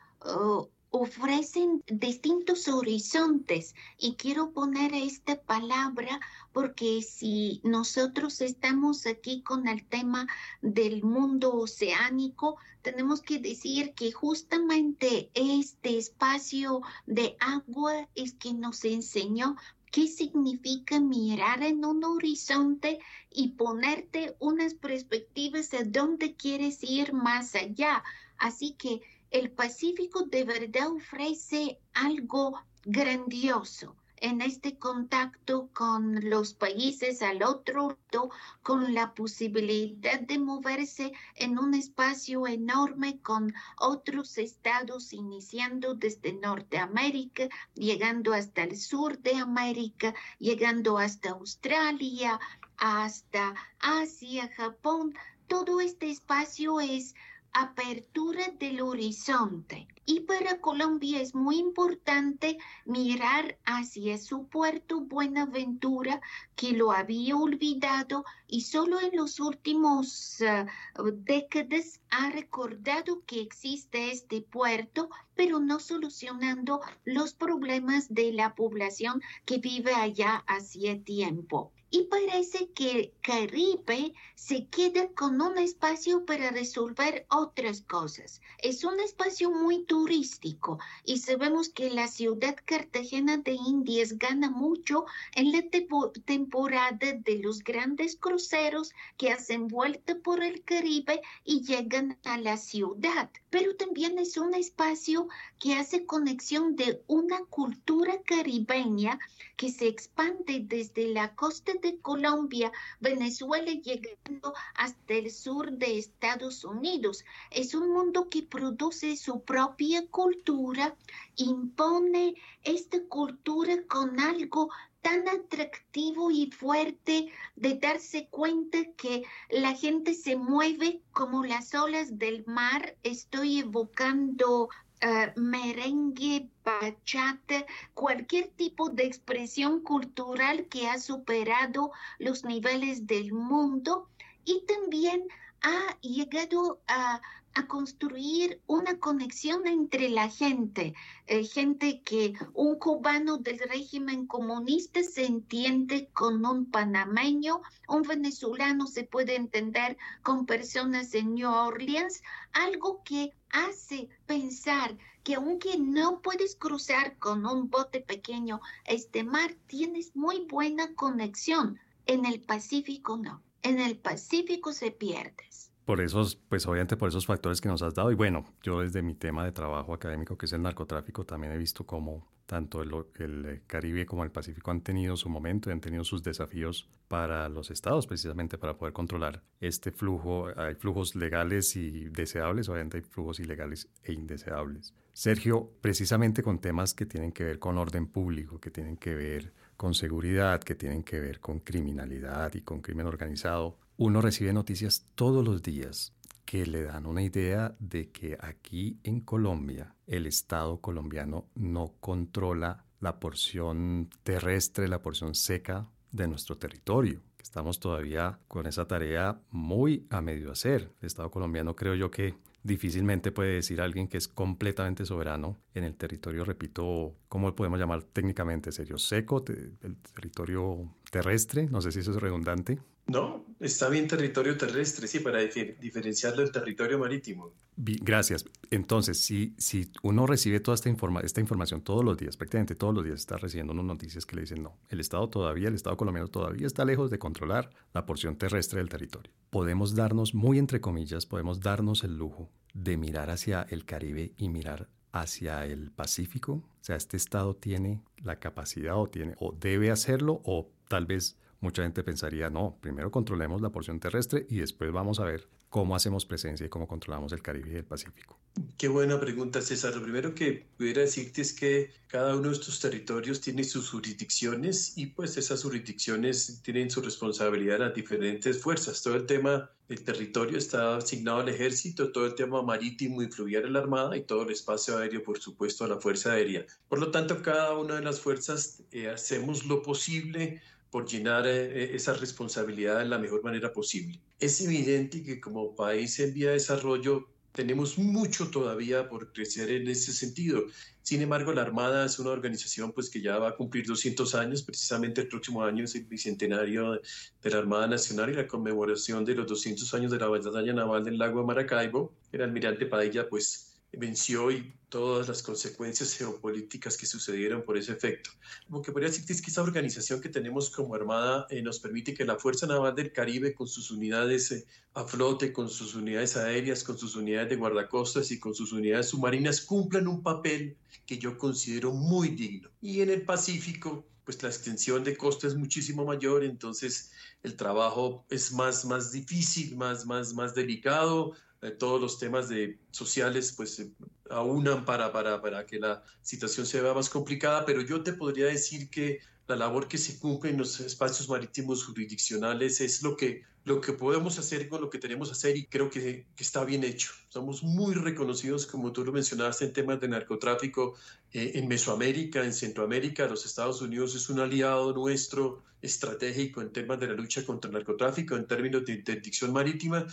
ofrecen distintos horizontes y quiero poner esta palabra porque si nosotros estamos aquí con el tema del mundo oceánico, tenemos que decir que justamente este espacio de agua es que nos enseñó qué significa mirar en un horizonte y ponerte unas perspectivas de dónde quieres ir más allá. Así que el Pacífico de verdad ofrece algo grandioso. En este contacto con los países al otro lado, con la posibilidad de moverse en un espacio enorme con otros estados, iniciando desde Norteamérica, llegando hasta el sur de América, llegando hasta Australia, hasta Asia, Japón. Todo este espacio es apertura del horizonte. Y para Colombia es muy importante mirar hacia su puerto Buenaventura, que lo había olvidado y solo en los últimos ah, décadas ha recordado que existe este puerto, pero no solucionando los problemas de la población que vive allá hacía tiempo y parece que Caribe se queda con un espacio para resolver otras cosas. Es un espacio muy turístico y sabemos que la ciudad cartagena de Indias gana mucho en la temporada de los grandes cruceros que hacen vuelta por el Caribe y llegan a la ciudad. Pero también es un espacio que hace conexión de una cultura caribeña que se expande desde la costa de Colombia, Venezuela, llegando hasta el sur de Estados Unidos. Es un mundo que produce su propia cultura, impone esta cultura con algo tan atractivo y fuerte de darse cuenta que la gente se mueve como las olas del mar. Estoy evocando eh, merengue, bachata, cualquier tipo de expresión cultural que ha superado los niveles del mundo y también ha llegado a a construir una conexión entre la gente, eh, gente que un cubano del régimen comunista se entiende con un panameño, un venezolano se puede entender con personas en New Orleans, algo que hace pensar que aunque no puedes cruzar con un bote pequeño este mar, tienes muy buena conexión. En el Pacífico no. En el Pacífico se pierdes por esos, pues obviamente por esos factores que nos has dado. Y bueno, yo desde mi tema de trabajo académico, que es el narcotráfico, también he visto cómo tanto el, el, Caribe como el Pacífico han tenido su momento han tenido sus desafíos para los estados, precisamente para poder controlar este flujo. Hay flujos legales y deseables, obviamente hay flujos ilegales e indeseables. Sergio, precisamente con temas que tienen que ver con orden público, que tienen que ver con seguridad, que tienen que ver con criminalidad y con crimen organizado, uno recibe noticias todos los días que le dan una idea de que aquí en Colombia el Estado colombiano no controla la porción terrestre, la porción seca de nuestro territorio. Estamos todavía con esa tarea muy a medio hacer. El Estado colombiano creo yo que difícilmente puede decir alguien que es completamente soberano en el territorio, repito, ¿cómo podemos llamar técnicamente? ¿Serio seco? ¿El territorio terrestre? No sé si eso es redundante. No, está bien territorio terrestre, sí, para diferenciarlo del territorio marítimo. Gracias. Entonces, si, si uno recibe toda esta, informa esta información todos los días, prácticamente todos los días está recibiendo unas noticias que le dicen, no, el Estado todavía, el Estado colombiano todavía está lejos de controlar la porción terrestre del territorio. Podemos darnos, muy entre comillas, podemos darnos el lujo de mirar hacia el Caribe y mirar hacia el Pacífico. O sea, este Estado tiene la capacidad o tiene, o debe hacerlo, o tal vez mucha gente pensaría, no, primero controlemos la porción terrestre y después vamos a ver cómo hacemos presencia y cómo controlamos el Caribe y el Pacífico. Qué buena pregunta, César. Lo primero que pudiera decirte es que cada uno de estos territorios tiene sus jurisdicciones y pues esas jurisdicciones tienen su responsabilidad las diferentes fuerzas. Todo el tema del territorio está asignado al ejército, todo el tema marítimo y fluvial a la Armada y todo el espacio aéreo, por supuesto, a la Fuerza Aérea. Por lo tanto, cada una de las fuerzas eh, hacemos lo posible por llenar eh, eh, esa responsabilidad de la mejor manera posible. Es evidente que como país en vía de desarrollo tenemos mucho todavía por crecer en ese sentido. Sin embargo, la Armada es una organización pues, que ya va a cumplir 200 años, precisamente el próximo año es el bicentenario de la Armada Nacional y la conmemoración de los 200 años de la batalla naval del lago de Maracaibo. El almirante Padilla pues, venció y todas las consecuencias geopolíticas que sucedieron por ese efecto. Como que podría decir que esa organización que tenemos como Armada eh, nos permite que la Fuerza Naval del Caribe, con sus unidades eh, a flote, con sus unidades aéreas, con sus unidades de guardacostas y con sus unidades submarinas, cumplan un papel que yo considero muy digno. Y en el Pacífico, pues la extensión de costa es muchísimo mayor, entonces el trabajo es más, más difícil, más, más, más delicado, eh, todos los temas de sociales pues se aunan para, para, para que la situación se vea más complicada, pero yo te podría decir que la labor que se cumple en los espacios marítimos jurisdiccionales es lo que, lo que podemos hacer con lo que tenemos que hacer y creo que, que está bien hecho. Somos muy reconocidos, como tú lo mencionaste, en temas de narcotráfico eh, en Mesoamérica, en Centroamérica. Los Estados Unidos es un aliado nuestro estratégico en temas de la lucha contra el narcotráfico, en términos de interdicción marítima.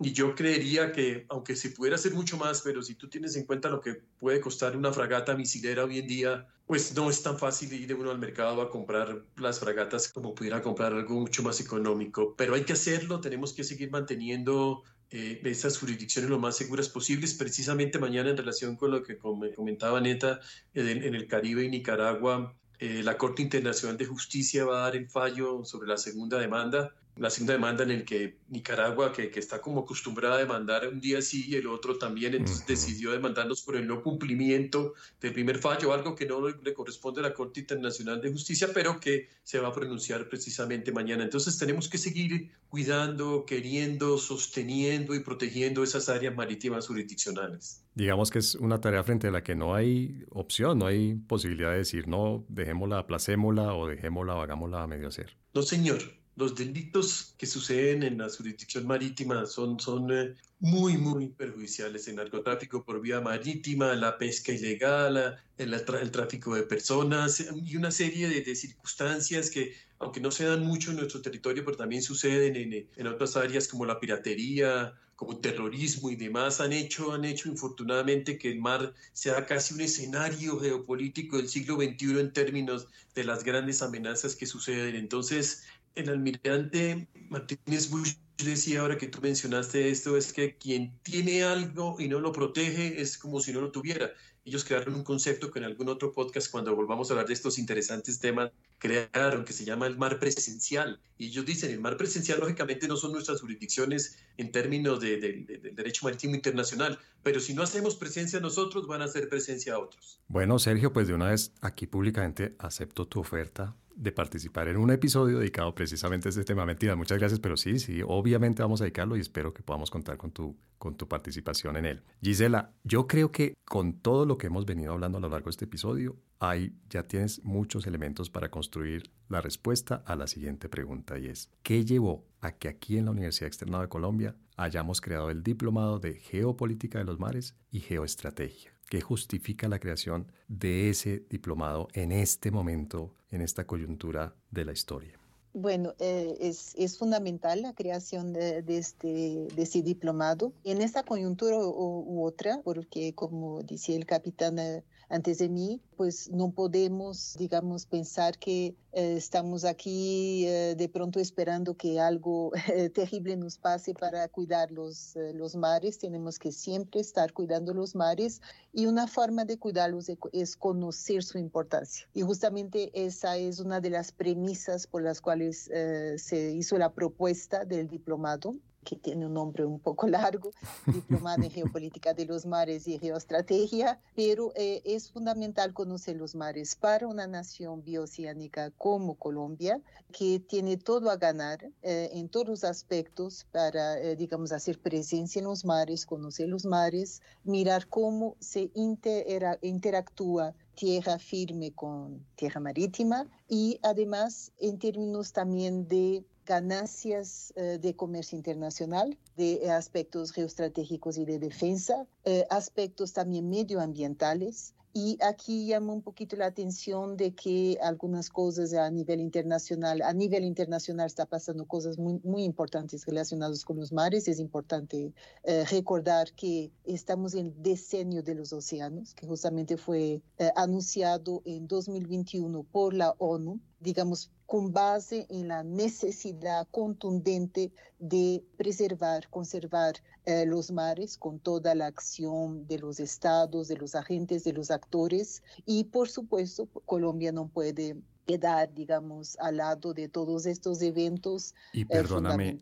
Y yo creería que, aunque se pudiera hacer mucho más, pero si tú tienes en cuenta lo que puede costar una fragata misilera hoy en día, pues no es tan fácil ir de uno al mercado a comprar las fragatas como pudiera comprar algo mucho más económico. Pero hay que hacerlo, tenemos que seguir manteniendo eh, esas jurisdicciones lo más seguras posibles. Precisamente mañana en relación con lo que comentaba Neta, en, en el Caribe y Nicaragua, eh, la Corte Internacional de Justicia va a dar el fallo sobre la segunda demanda la segunda demanda en el que Nicaragua, que, que, está como acostumbrada a demandar un día sí y el otro también, entonces decidió demandarlos por el no cumplimiento del primer fallo, algo que no le corresponde a la Corte Internacional de Justicia, pero que se va a pronunciar precisamente mañana. Entonces tenemos que seguir cuidando, queriendo, sosteniendo y protegiendo esas áreas marítimas jurisdiccionales. Digamos que es una tarea frente a la que no hay opción, no hay posibilidad de decir, no, dejémosla, aplacémosla o dejémosla o hagámosla a medio hacer. No, señor los delitos que suceden en la jurisdicción marítima son, son eh, muy, muy perjudiciales. El narcotráfico por vía marítima, la pesca ilegal, el, el tráfico de personas y una serie de, circunstancias que, aunque no se dan mucho en nuestro territorio, pero también suceden en, en otras áreas como la piratería, como terrorismo y demás, han hecho, han hecho infortunadamente que el mar sea casi un escenario geopolítico del siglo XXI en términos de las grandes amenazas que suceden. Entonces, el almirante Martínez Bush decía ahora que tú mencionaste esto, es que quien tiene algo y no lo protege es como si no lo tuviera. Ellos crearon un concepto que en algún otro podcast, cuando volvamos a hablar de estos interesantes temas, crearon, que se llama el mar presencial. Y ellos dicen, el mar presencial lógicamente no son nuestras jurisdicciones en términos de, del derecho marítimo internacional, pero si no hacemos presencia nosotros, van a hacer presencia a otros. Bueno, Sergio, pues de una vez aquí públicamente acepto tu oferta de participar en un episodio dedicado precisamente a este tema. Mentira, muchas gracias, pero sí, sí, obviamente vamos a dedicarlo y espero que podamos contar con tu, con tu participación en él. Gisela, yo creo que con todo lo que hemos venido hablando a lo largo de este episodio, hay, ya tienes muchos elementos para construir la respuesta a la siguiente pregunta y es, ¿qué llevó a que aquí en la Universidad Externada de Colombia hayamos creado el diplomado de Geopolítica de los Mares y Geoestrategia? ¿Qué justifica la creación de ese diplomado en este momento, en esta coyuntura de la historia? Bueno, eh, es, fundamental la creación de, este, de este diplomado en esta coyuntura u, otra, porque como decía el capitán eh, antes de mí, pues no podemos, digamos, pensar que eh, estamos aquí eh, de pronto esperando que algo eh, terrible nos pase para cuidar los, los mares. Tenemos que siempre estar cuidando los mares y una forma de cuidarlos es conocer su importancia. Y justamente esa es una de las premisas por las cuales se hizo la propuesta del diplomado que tiene un nombre un poco largo, Diplomado en Geopolítica de los Mares y Geoestrategia, pero eh, es fundamental conocer los mares para una nación bioceánica como Colombia, que tiene todo a ganar eh, en todos los aspectos para, eh, digamos, hacer presencia en los mares, conocer los mares, mirar cómo se interactúa tierra firme con tierra marítima y además en términos también de ganancias eh, de comercio internacional, de aspectos geoestratégicos y de defensa, eh, aspectos también medioambientales. Y aquí llama un poquito la atención de que algunas cosas a nivel internacional, a nivel internacional está pasando cosas muy, importantes relacionadas con los mares. Es importante eh, recordar que estamos en el decenio de los océanos, que justamente fue anunciado en 2021 por la ONU digamos, con base en la necesidad contundente de preservar, conservar eh, los mares con toda la acción de los estados, de los agentes, de los actores. Y por supuesto Colombia no puede quedar, digamos, al lado de todos estos eventos y eh, perdóname,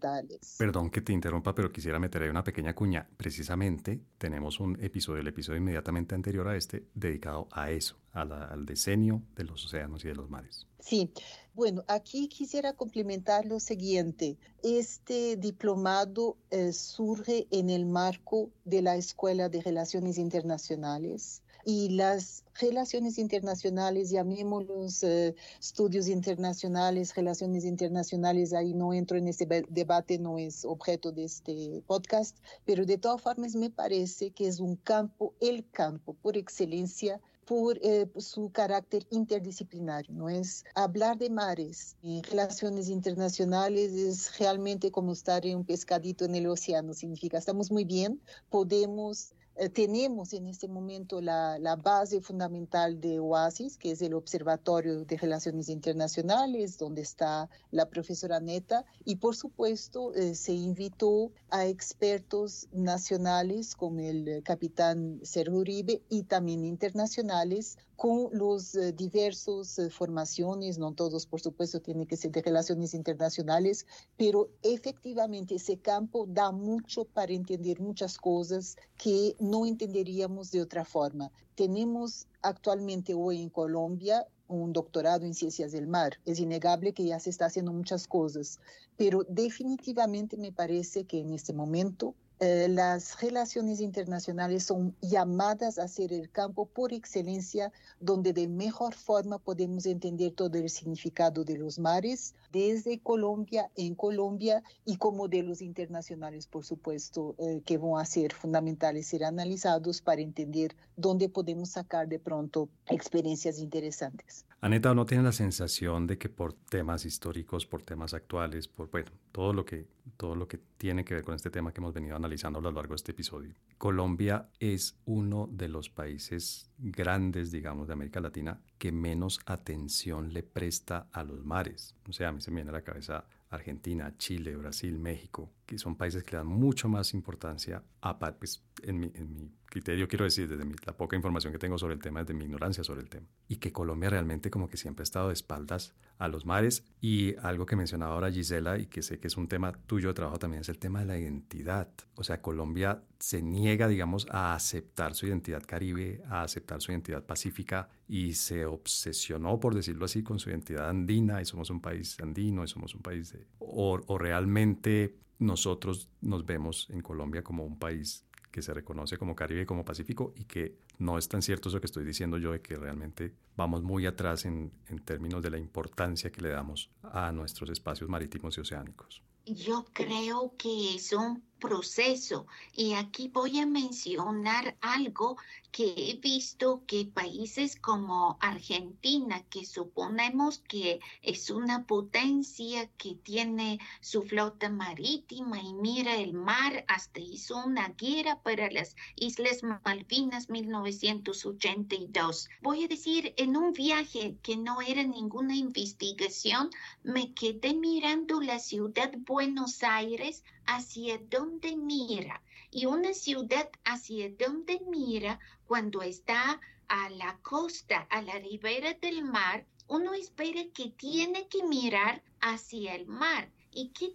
Perdón que te interrumpa, pero quisiera meter ahí una pequeña cuña. Precisamente tenemos un episodio, el episodio inmediatamente anterior a este, dedicado a eso, al decenio de los océanos y de los mares. Sí, bueno, aquí quisiera complementar lo siguiente. Este diplomado eh, surge en el marco de la Escuela de Relaciones Internacionales y las relaciones internacionales, llamémoslos eh, estudios internacionales, relaciones internacionales, ahí no entro en este debate, no es objeto de este podcast, pero de todas formas me parece que es un campo, el campo por excelencia por eh, su carácter interdisciplinario, ¿no? Es hablar de mares en relaciones internacionales es realmente como estar en un pescadito en el océano, significa estamos muy bien, podemos eh, tenemos en este momento la, la, base fundamental de OASIS, que es el Observatorio de Relaciones Internacionales, donde está la profesora Neta, y por supuesto eh, se invitó a expertos nacionales como el capitán Sergio Uribe y también internacionales con los eh, diversos formaciones, no todos por supuesto tienen que ser de relaciones internacionales, pero efectivamente ese campo da mucho para entender muchas cosas que no entenderíamos de otra forma. Tenemos actualmente hoy en Colombia un doctorado en ciencias del mar. Es innegable que ya se está haciendo muchas cosas, pero definitivamente me parece que en este momento eh, las relaciones internacionales son llamadas a ser el campo por excelencia donde de mejor forma podemos entender todo el significado de los mares desde Colombia, en Colombia y como modelos internacionales, por supuesto, eh, que van a ser fundamentales ser analizados para entender dónde podemos sacar de pronto experiencias interesantes. Aneta, ¿no tiene la sensación de que por temas históricos, por temas actuales, por bueno, todo lo que todo lo que tiene que ver con este tema que hemos venido analizando a lo largo de este episodio, Colombia es uno de los países grandes, digamos, de América Latina que menos atención le presta a los mares. O sea, a mí se me viene a la cabeza Argentina, Chile, Brasil, México, que son países que dan mucho más importancia a, pues, en mi, en mi criterio, quiero decir, desde la poca información que tengo sobre el tema, desde mi ignorancia sobre el tema, y que Colombia realmente como que siempre ha estado de espaldas a los mares. Y algo que mencionaba ahora Gisela y que sé que es un tema tuyo de trabajo también es el tema de la identidad. O sea, Colombia se niega, digamos, a aceptar su identidad caribe, a aceptar su identidad pacífica y se obsesionó, por decirlo así, con su identidad andina y somos un país andino y somos un país de... o, o realmente nosotros nos vemos en Colombia como un país que se reconoce como Caribe y como Pacífico y que no es tan cierto eso que estoy diciendo yo de que realmente vamos muy atrás en, en términos de la importancia que le damos a nuestros espacios marítimos y oceánicos. Yo creo que es un proceso. Y aquí voy a mencionar algo que he visto que países como Argentina, que suponemos que es una potencia que tiene su flota marítima y mira el mar, hasta hizo una guerra para las Islas Malvinas 1982. Voy a decir, en un viaje que no era ninguna investigación, me quedé mirando la ciudad Buenos Aires hacia donde mira y una ciudad hacia donde mira cuando está a la costa, a la ribera del mar, uno espera que tiene que mirar hacia el mar. ¿Y qué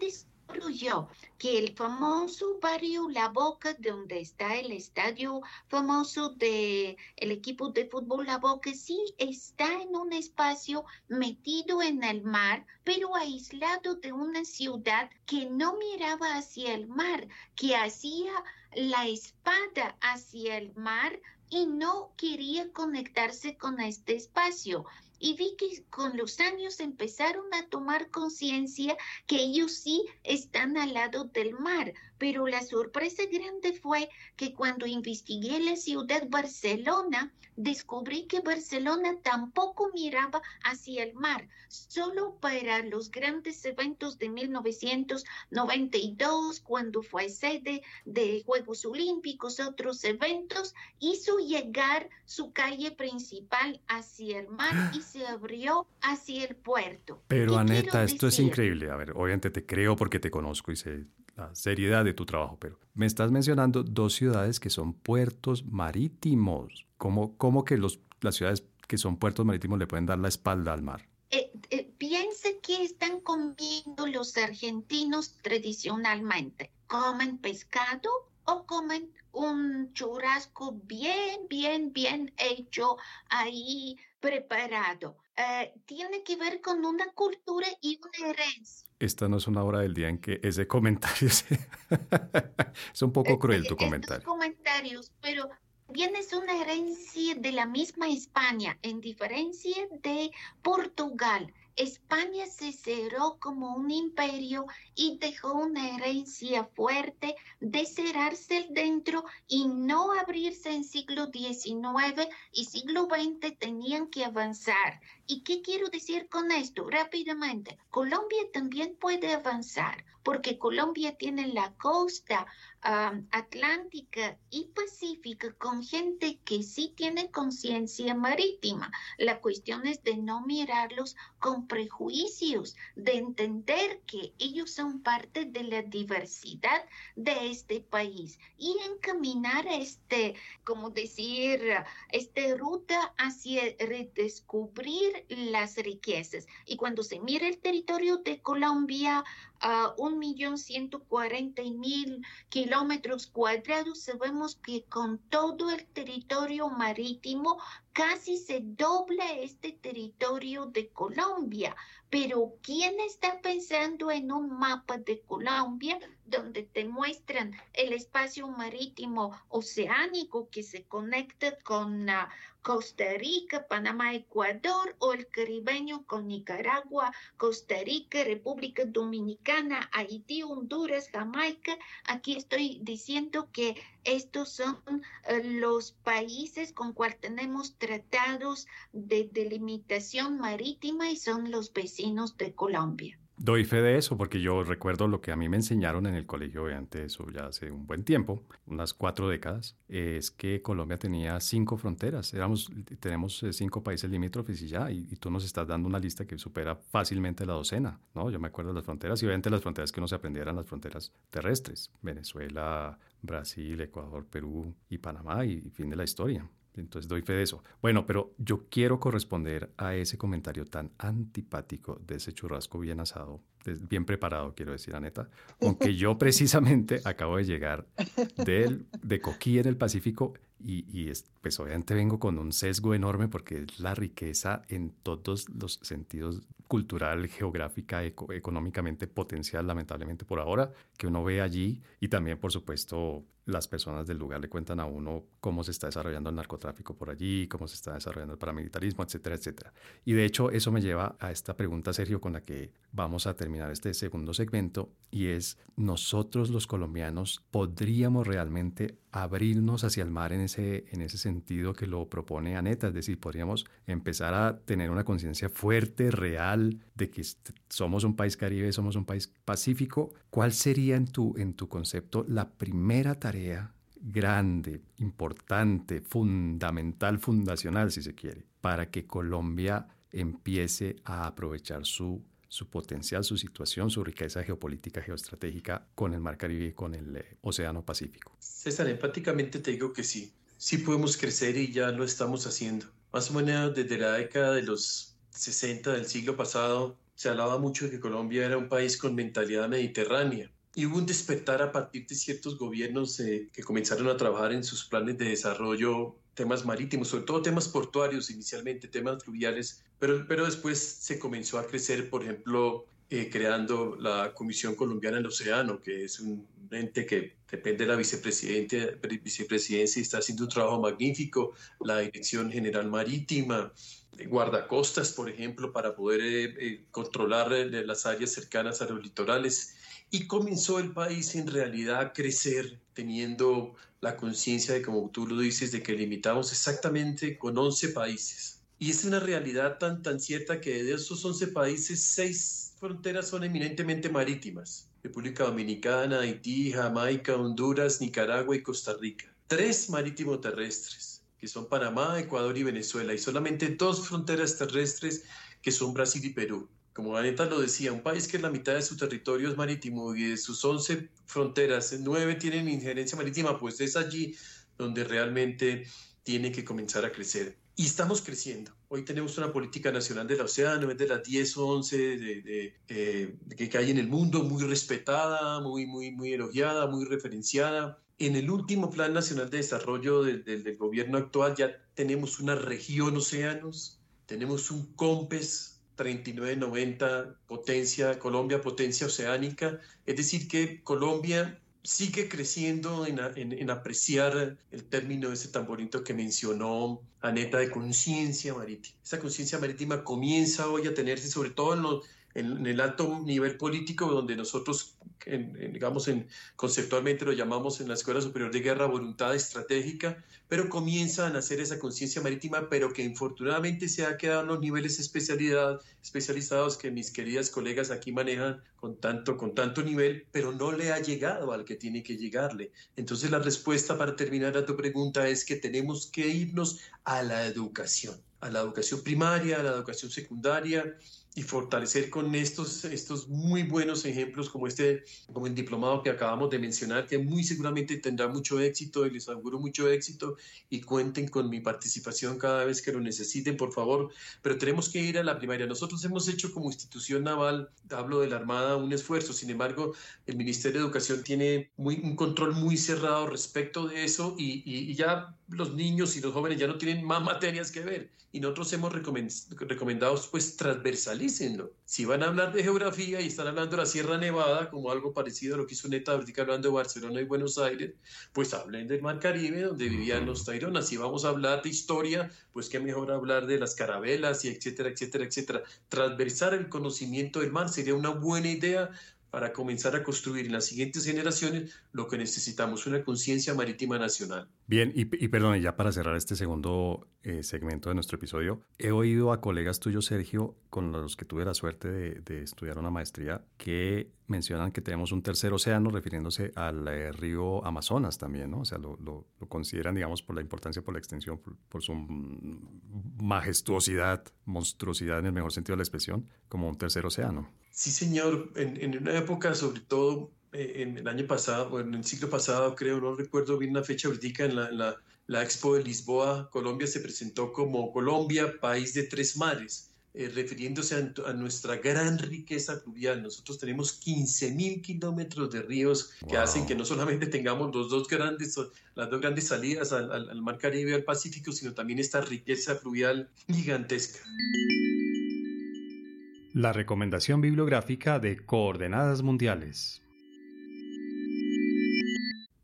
que el famoso barrio La Boca, donde está el estadio famoso del el equipo de fútbol La Boca, sí está en un espacio metido en el mar, pero aislado de una ciudad que no miraba hacia el mar, que hacía la espada hacia el mar y no quería conectarse con este espacio y vi que con los años empezaron a tomar conciencia que ellos sí están al lado del mar, pero la sorpresa grande fue que cuando investigué la ciudad Barcelona, descubrí que Barcelona tampoco miraba hacia el mar, solo para los grandes eventos de 1992, cuando fue sede de Juegos Olímpicos, otros eventos, hizo llegar su calle principal hacia el mar y se abrió hacia el puerto. Pero Aneta, esto es increíble. A ver, obviamente te creo porque te conozco y sé seriedad de tu trabajo, pero me estás mencionando dos ciudades que son puertos marítimos. ¿Cómo, cómo que los, las ciudades que son puertos marítimos le pueden dar la espalda al mar? Eh, eh, piense que están comiendo los argentinos tradicionalmente. Comen pescado o comen un churrasco bien, bien, bien hecho ahí preparado. Eh, tiene que ver con una cultura y una herencia. Esta no es una hora del día en que ese comentario es un poco cruel tu comentario. comentarios, pero bien es una herencia de la misma España, en diferencia de Portugal. España se cerró como un imperio y dejó una herencia fuerte de cerrarse dentro y no abrirse en siglo XIX y siglo XX tenían que avanzar. ¿Y qué quiero decir con esto? Rápidamente, Colombia también puede avanzar porque Colombia tiene la costa atlántica y pacífica con gente que sí tiene conciencia marítima. La cuestión es de no mirarlos con prejuicios, de entender que ellos son parte de la diversidad de este país y encaminar este, como decir, esta ruta hacia redescubrir las riquezas. Y cuando se mira el territorio de Colombia, a cuarenta mil kilómetros cuadrados, sabemos que con todo el territorio marítimo casi se dobla este territorio de Colombia. Pero ¿quién está pensando en un mapa de Colombia donde te muestran el espacio marítimo oceánico que se conecta con ah, Costa Rica, Panamá, Ecuador o el caribeño con Nicaragua, Costa Rica, República Dominicana, Haití, Honduras, Jamaica? Aquí estoy diciendo que estos son eh, los países con cual tenemos tratados de delimitación marítima y son los vecinos de Colombia. Doy fe de eso porque yo recuerdo lo que a mí me enseñaron en el colegio, obviamente eso ya hace un buen tiempo, unas cuatro décadas, es que Colombia tenía cinco fronteras, éramos, tenemos eh, cinco países limítrofes y ya, y, tú nos estás dando una lista que supera fácilmente la docena, ¿no? Yo me acuerdo de las fronteras y obviamente las fronteras que no se aprendieran las fronteras terrestres, Venezuela, Brasil, Ecuador, Perú y Panamá y fin de la historia. Entonces doy fe de eso. Bueno, pero yo quiero corresponder a ese comentario tan antipático de ese churrasco bien asado, bien preparado, quiero decir, Aneta, aunque yo precisamente acabo de llegar del, de Coquí en el Pacífico y, y pues obviamente vengo con un sesgo enorme porque es la riqueza en todos los sentidos cultural, geográfica, económicamente potencial, lamentablemente por ahora, que uno ve allí y también, por supuesto, las personas del lugar le cuentan a uno cómo se está desarrollando el narcotráfico por allí, cómo se está desarrollando el paramilitarismo, etcétera, etcétera. Y de hecho eso me lleva a esta pregunta, Sergio, con la que vamos a terminar este segundo segmento y es, ¿nosotros los colombianos podríamos realmente abrirnos hacia el mar en ese, en ese sentido que lo propone Aneta? Es decir, podríamos empezar a tener una conciencia fuerte, real, de que somos un país caribe, somos un país pacífico. ¿Cuál sería en tu, en tu concepto la primera tarea grande, importante, fundamental, fundacional, si se quiere, para que Colombia empiece a aprovechar su, su potencial, su situación, su riqueza geopolítica, geoestratégica con el Mar Caribe y con el eh, Océano Pacífico. César, empáticamente te digo que sí, sí podemos crecer y ya lo estamos haciendo. Más o menos desde la década de los 60 del siglo pasado se hablaba mucho de que Colombia era un país con mentalidad mediterránea y hubo un despertar a partir de ciertos gobiernos eh, que comenzaron a trabajar en sus planes de desarrollo temas marítimos, sobre todo temas portuarios inicialmente, temas fluviales, pero, pero después se comenzó a crecer, por ejemplo, eh, creando la Comisión Colombiana del Océano, que es un ente que depende de la vicepresidencia y está haciendo un trabajo magnífico, la Dirección General Marítima, guardacostas, por ejemplo, para poder eh, controlar las áreas cercanas a los litorales y comenzó el país en realidad a crecer teniendo la conciencia de, como tú lo dices, de que limitamos exactamente con 11 países. Y es una realidad tan, tan cierta que de esos 11 países, seis fronteras son eminentemente marítimas. República Dominicana, Haití, Jamaica, Honduras, Nicaragua y Costa Rica. Tres marítimos terrestres, que son Panamá, Ecuador y Venezuela, y solamente dos fronteras terrestres, que son Brasil y Perú. Como Aneta lo decía, un país que la mitad de su territorio es marítimo y de sus 11 fronteras, nueve tienen injerencia marítima, pues es allí donde realmente tiene que comenzar a crecer. Y estamos creciendo. Hoy tenemos una política nacional del océano, es de las 10 o 11 de, eh, que hay en el mundo, muy respetada, muy, muy, muy elogiada, muy referenciada. En el último Plan Nacional de Desarrollo del, gobierno actual ya tenemos una región océanos, tenemos un COMPES 3990 potencia, Colombia potencia oceánica, es decir que Colombia sigue creciendo en, en, apreciar el término ese tan bonito que mencionó Aneta de conciencia marítima. Esa conciencia marítima comienza hoy a tenerse sobre todo en los en, el alto nivel político, donde nosotros, digamos, en, conceptualmente lo llamamos en la Escuela Superior de Guerra voluntad estratégica, pero comienza a nacer esa conciencia marítima, pero que infortunadamente se ha quedado en los niveles especialidad, especializados que mis queridas colegas aquí manejan con tanto, con tanto nivel, pero no le ha llegado al que tiene que llegarle. Entonces la respuesta para terminar a tu pregunta es que tenemos que irnos a la educación, a la educación primaria, a la educación secundaria, y fortalecer con estos, estos muy buenos ejemplos como este, como el diplomado que acabamos de mencionar, que muy seguramente tendrá mucho éxito y les auguro mucho éxito y cuenten con mi participación cada vez que lo necesiten, por favor. Pero tenemos que ir a la primaria. Nosotros hemos hecho como institución naval, hablo de la Armada, un esfuerzo. Sin embargo, el Ministerio de Educación tiene muy, un control muy cerrado respecto de eso y, y, y ya los niños y los jóvenes ya no tienen más materias que ver y nosotros hemos recomendado pues transversalícenlo. Si van a hablar de geografía y están hablando de la Sierra Nevada como algo parecido a lo que hizo Neta ahorita hablando de Barcelona y Buenos Aires, pues hablen del Mar Caribe donde vivían los Taironas. Si vamos a hablar de historia, pues qué mejor hablar de las carabelas y etcétera, etcétera, etcétera. Transversar el conocimiento del mar sería una buena idea para comenzar a construir en las siguientes generaciones lo que necesitamos, una conciencia marítima nacional. Bien, y, y perdón, ya para cerrar este segundo eh, segmento de nuestro episodio, he oído a colegas tuyos, Sergio, con los que tuve la suerte de, estudiar una maestría, que mencionan que tenemos un tercer océano refiriéndose al eh, río Amazonas también, ¿no? O sea, lo, lo, consideran, digamos, por la importancia, por la extensión, por, su majestuosidad, monstruosidad en el mejor sentido de la expresión, como un tercer océano. Sí, señor. En, en una época, sobre todo eh, en el año pasado, o en el siglo pasado, creo, no recuerdo bien la fecha ahorita, en la, la, Expo de Lisboa, Colombia se presentó como Colombia, país de tres mares. Eh, refiriéndose a, nuestra gran riqueza fluvial. Nosotros tenemos 15.000 kilómetros de ríos que hacen que no solamente tengamos los dos grandes, las dos grandes salidas al, al Mar Caribe y al Pacífico, sino también esta riqueza fluvial gigantesca. La recomendación bibliográfica de Coordenadas Mundiales.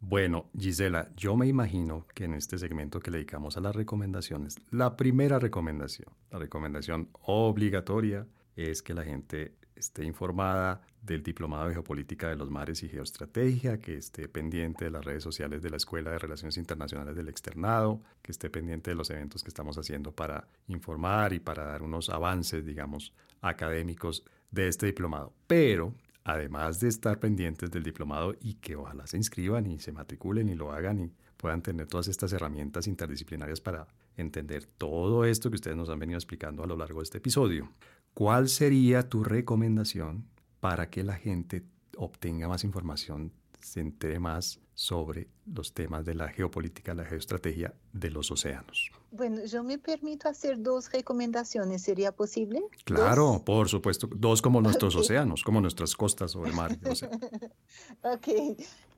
Bueno, Gisela, yo me imagino que en este segmento que le dedicamos a las recomendaciones, la primera recomendación, la recomendación obligatoria, es que la gente esté informada del Diplomado de Geopolítica de los Mares y Geoestrategia, que esté pendiente de las redes sociales de la Escuela de Relaciones Internacionales del Externado, que esté pendiente de los eventos que estamos haciendo para informar y para dar unos avances, digamos, académicos de este diplomado. Pero, además de estar pendientes del diplomado y que ojalá se inscriban y se matriculen y lo hagan y puedan tener todas estas herramientas interdisciplinarias para entender todo esto que ustedes nos han venido explicando a lo largo de este episodio. ¿Cuál sería tu recomendación para que la gente obtenga más información, se entere más sobre los temas de la geopolítica, la geoestrategia de los océanos? Bueno, yo me permito hacer dos recomendaciones. ¿Sería posible? Claro, por supuesto. Dos como nuestros océanos, como nuestras costas o el mar. ok.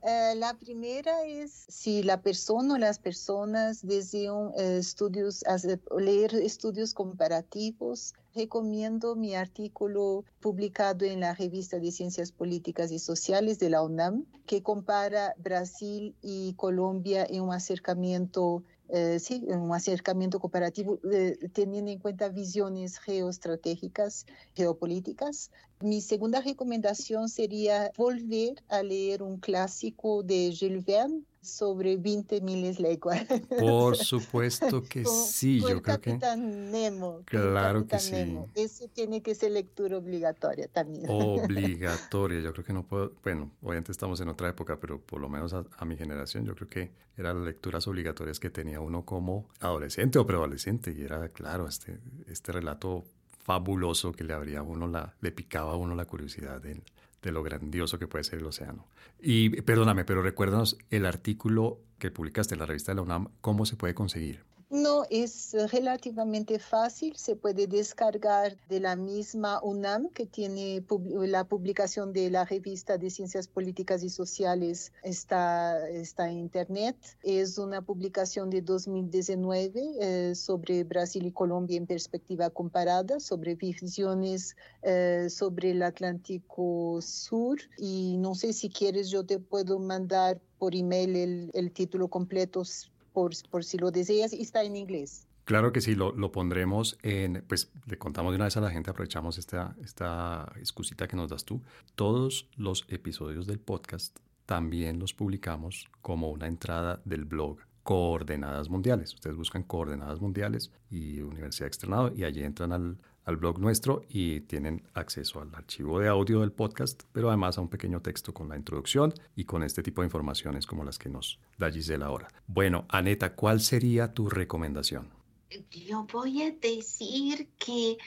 Eh, la primera es si la persona o las personas desean eh, estudios, leer estudios comparativos, recomiendo mi artículo publicado en la revista de Ciencias Políticas y Sociales de la UNAM, que compara Brasil y Colombia en un acercamiento eh, sí, un acercamiento cooperativo eh, teniendo en cuenta visiones geoestratégicas, geopolíticas. Mi segunda recomendación sería volver a leer un clásico de Jules Verne, sobre 20 miles leguas. Por supuesto que sí, yo creo Capitán Nemo. Claro que sí. Eso tiene que ser lectura obligatoria también. Obligatoria, yo creo que no puedo, bueno, obviamente estamos en otra época, pero por lo menos a, mi generación yo creo que eran las lecturas obligatorias que tenía uno como adolescente o preadolescente y era, claro, este, este relato fabuloso que le abría a uno la, le picaba a uno la curiosidad de, de lo grandioso que puede ser el océano. Y perdóname, pero recuérdanos el artículo que publicaste en la revista de la UNAM, ¿cómo se puede conseguir? No, es relativamente fácil, se puede descargar de la misma UNAM que tiene la publicación de la revista de Ciencias Políticas y Sociales, está, está en Internet. Es una publicación de 2019 eh, sobre Brasil y Colombia en perspectiva comparada, sobre visiones eh, sobre el Atlántico Sur. Y no sé si quieres, yo te puedo mandar por email el, el título completo por, si lo deseas, y está en inglés. Claro que sí, lo, lo, pondremos en, pues le contamos de una vez a la gente, aprovechamos esta, esta excusita que nos das tú. Todos los episodios del podcast también los publicamos como una entrada del blog Coordenadas Mundiales. Ustedes buscan Coordenadas Mundiales y Universidad Externado y allí entran al, al blog nuestro y tienen acceso al archivo de audio del podcast, pero además a un pequeño texto con la introducción y con este tipo de informaciones como las que nos da Gisela ahora. Bueno, Aneta, ¿cuál sería tu recomendación? Yo voy a decir que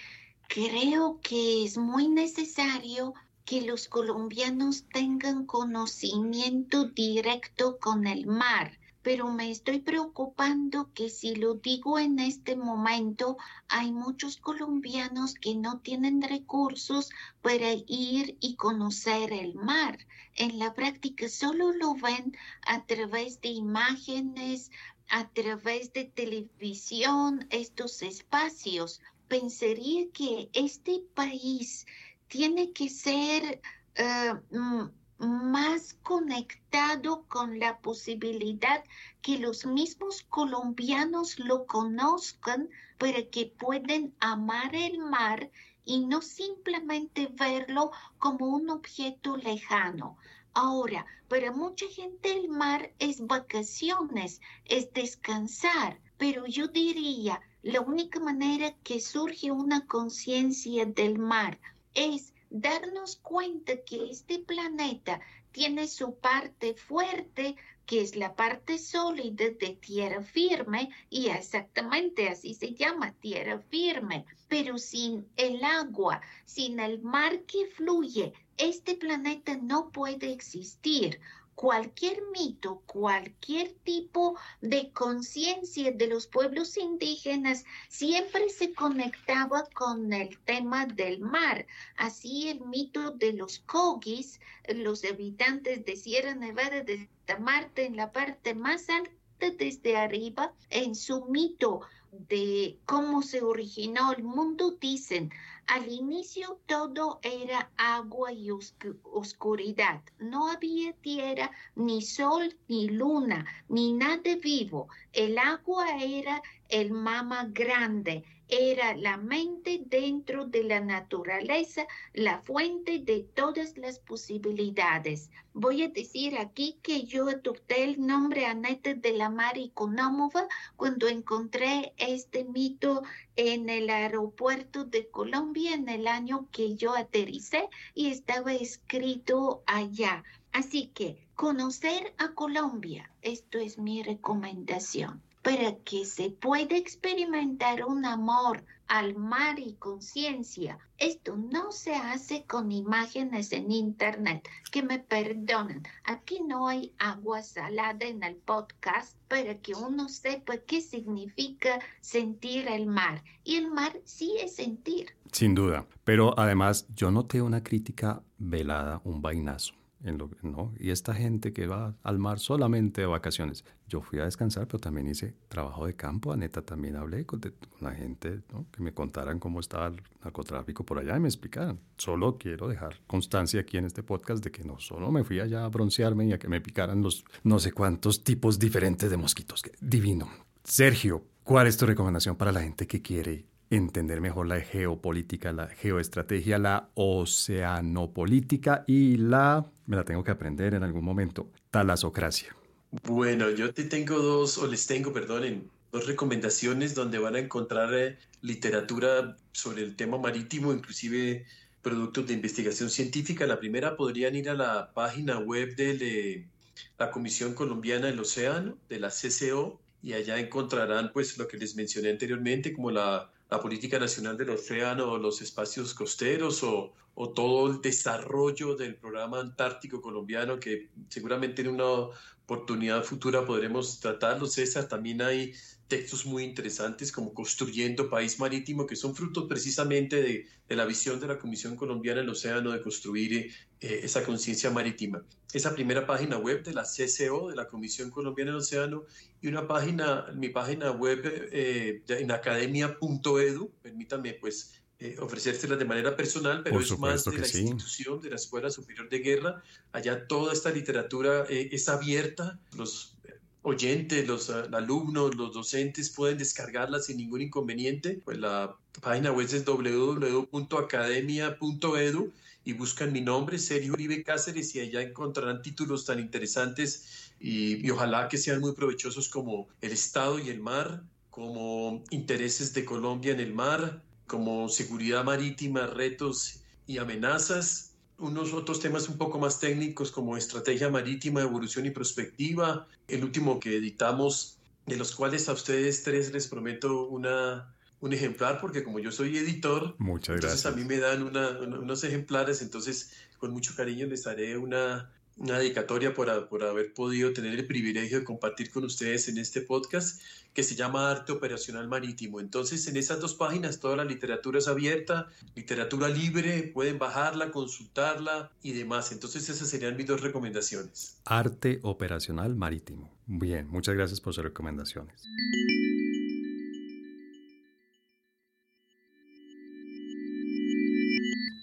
creo que es muy necesario que los colombianos tengan conocimiento directo con el mar pero me estoy preocupando que si lo digo en este momento, hay muchos colombianos que no tienen recursos para ir y conocer el mar. En la práctica solo lo ven a través de imágenes, a través de televisión, estos espacios. Pensaría que este país tiene que ser... Eh, mm, más conectado con la posibilidad que los mismos colombianos lo conozcan para que puedan amar el mar y no simplemente verlo como un objeto lejano. Ahora, para mucha gente el mar es vacaciones, es descansar, pero yo diría, la única manera que surge una conciencia del mar es darnos cuenta que este planeta tiene su parte fuerte, que es la parte sólida de tierra firme, y exactamente así se llama tierra firme. Pero sin el agua, sin el mar que fluye, este planeta no puede existir cualquier mito, cualquier tipo de conciencia de los pueblos indígenas siempre se conectaba con el tema del mar. Así el mito de los Kogis, los habitantes de Sierra Nevada de Marte en la parte más alta desde arriba, en su mito de cómo se originó el mundo, dicen, al inicio todo era agua y oscuridad. No había tierra, ni sol, ni luna, ni nada vivo. El agua era el mama grande, era la mente dentro de la naturaleza, la fuente de todas las posibilidades. Voy a decir aquí que yo adopté el nombre Aneta de la Mar Económova cuando encontré este mito en el aeropuerto de Colombia en el año que yo aterricé y estaba escrito allá. Así que conocer a Colombia, esto es mi recomendación para que se pueda experimentar un amor al mar y conciencia. Esto no se hace con imágenes en internet, que me perdonen. Aquí no hay agua salada en el podcast para que uno sepa qué significa sentir el mar. Y el mar sí es sentir. Sin duda. Pero además yo noté una crítica velada, un vainazo ¿no? Y esta gente que va al mar solamente de vacaciones. Yo fui a descansar, pero también hice trabajo de campo. A neta también hablé con, la gente, Que me contaran cómo estaba el narcotráfico por allá y me explicaran. Solo quiero dejar constancia aquí en este podcast de que no solo me fui allá a broncearme y a que me picaran los no sé cuántos tipos diferentes de mosquitos. Divino. Sergio, ¿cuál es tu recomendación para la gente que quiere entender mejor la geopolítica, la geoestrategia, la oceanopolítica y la, me la tengo que aprender en algún momento, talasocracia? Bueno, yo te tengo dos, o les tengo, perdonen, dos recomendaciones donde van a encontrar eh, literatura sobre el tema marítimo, inclusive productos de investigación científica. La primera podrían ir a la página web de la Comisión Colombiana del Océano, de la CCO, y allá encontrarán pues lo que les mencioné anteriormente, como la, la política nacional del océano, los espacios costeros o, o, todo el desarrollo del programa antártico colombiano que seguramente en una oportunidad futura podremos tratarlo. César, también hay textos muy interesantes como Construyendo País Marítimo, que son frutos precisamente de, de la visión de la Comisión Colombiana del Océano de construir eh, esa conciencia marítima. Esa primera página web de la CCO, de la Comisión Colombiana del Océano, y una página, mi página web eh, en academia.edu, permítame pues eh, ofrecérsela de manera personal, pero es más de la institución de la Escuela Superior de Guerra. Allá toda esta literatura eh, es abierta, los oyentes, los uh, alumnos, los docentes pueden descargarla sin ningún inconveniente. Pues la página web es www.academia.edu y buscan mi nombre, Sergio Uribe Cáceres, y allá encontrarán títulos tan interesantes y ojalá que sean muy provechosos como El Estado y el Mar, como Intereses de Colombia en el Mar, como Seguridad Marítima, Retos y Amenazas, unos otros temas un poco más técnicos como estrategia marítima, evolución y prospectiva. El último que editamos, de los cuales a ustedes tres les prometo una, un ejemplar, porque como yo soy editor, Muchas entonces a mí me dan unos ejemplares, entonces con mucho cariño les daré una, una dedicatoria por, por, haber podido tener el privilegio de compartir con ustedes en este podcast que se llama Arte Operacional Marítimo. Entonces, en esas dos páginas toda la literatura es abierta, literatura libre, pueden bajarla, consultarla y demás. Entonces, esas serían mis dos recomendaciones. Arte Operacional Marítimo. Bien, muchas gracias por sus recomendaciones.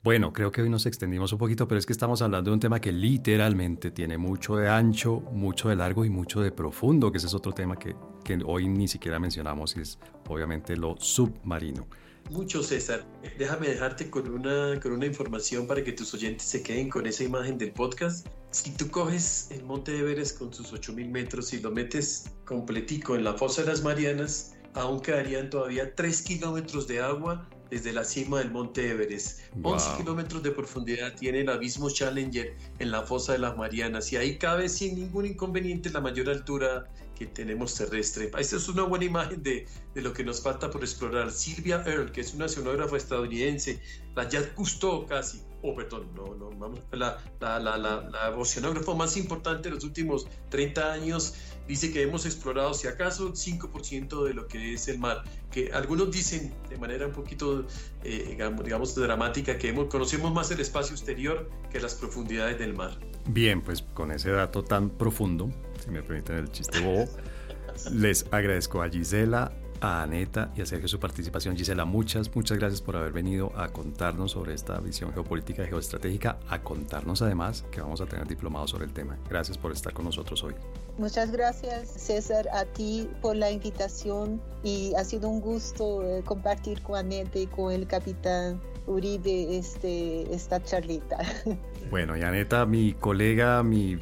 Bueno, creo que hoy nos extendimos un poquito, pero es que estamos hablando de un tema que literalmente tiene mucho de ancho, mucho de largo y mucho de profundo, que ese es otro tema que, que hoy ni siquiera mencionamos, y es obviamente lo submarino. Mucho, César. Déjame dejarte con una, con una información para que tus oyentes se queden con esa imagen del podcast. Si tú coges el Monte Everest con sus 8.000 metros y lo metes completico en la fosa de las Marianas, aún quedarían todavía 3 kilómetros de agua desde la cima del monte Everest. 11 kilómetros de profundidad tiene el abismo Challenger en la fosa de las Marianas y ahí cabe sin ningún inconveniente la mayor altura que tenemos terrestre. Esta es una buena imagen de, de lo que nos falta por explorar. Silvia Earle, que es una oceanógrafa estadounidense, la Jacques Cousteau casi, oh perdón, no, no, vamos, la, la, la, la, oceanógrafa más importante de los últimos 30 años, dice que hemos explorado, si acaso, 5% de lo que es el mar, que algunos dicen de manera un poquito, eh, digamos, dramática, que hemos, conocemos más el espacio exterior que las profundidades del mar. Bien, pues con ese dato tan profundo, si me permiten el chiste bobo, les agradezco a Gisela, a Aneta y a Sergio su participación. Gisela, muchas, muchas gracias por haber venido a contarnos sobre esta visión geopolítica y geoestratégica, a contarnos además que vamos a tener diplomados sobre el tema. Gracias por estar con nosotros hoy. Muchas gracias, César, a ti por la invitación y ha sido un gusto eh, compartir con Aneta y con el capitán Uribe este, esta charlita. Bueno, y Aneta, mi colega, mi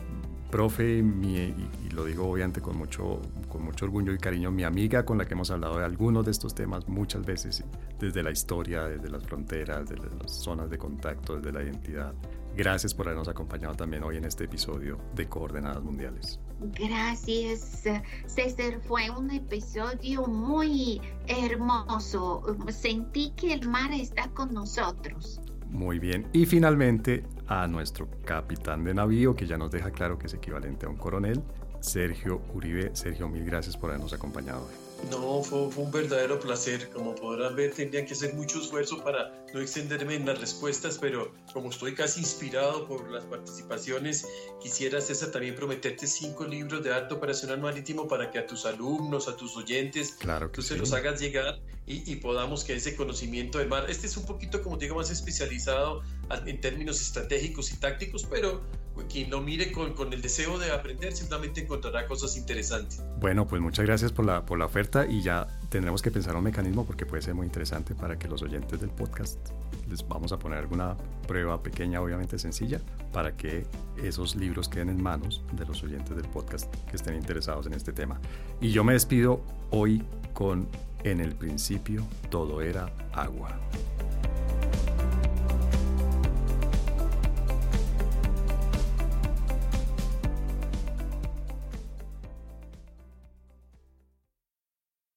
profe, mi, y, lo digo obviamente con mucho, con mucho orgullo y cariño, mi amiga con la que hemos hablado de algunos de estos temas muchas veces, desde la historia, desde las fronteras, desde las zonas de contacto, desde la identidad. Gracias por habernos acompañado también hoy en este episodio de Coordenadas Mundiales. Gracias, César. Fue un episodio muy hermoso. Sentí que el mar está con nosotros. Muy bien. Y finalmente a nuestro capitán de navío, que ya nos deja claro que es equivalente a un coronel, Sergio Uribe. Sergio, mil gracias por habernos acompañado hoy. No, fue, fue, un verdadero placer. Como podrán ver, tendría que hacer mucho esfuerzo para no extenderme en las respuestas, pero como estoy casi inspirado por las participaciones, quisiera, César, también prometerte cinco libros de arte operacional marítimo para que a tus alumnos, a tus oyentes, claro tú sí. se los hagas llegar y, y, podamos que ese conocimiento del mar, este es un poquito, como digo, más especializado en términos estratégicos y tácticos, pero quien lo mire con, con, el deseo de aprender simplemente encontrará cosas interesantes. Bueno, pues muchas gracias por la, por la oferta y ya tendremos que pensar un mecanismo porque puede ser muy interesante para que los oyentes del podcast les vamos a poner alguna prueba pequeña, obviamente sencilla, para que esos libros queden en manos de los oyentes del podcast que estén interesados en este tema. Y yo me despido hoy con En el principio todo era agua.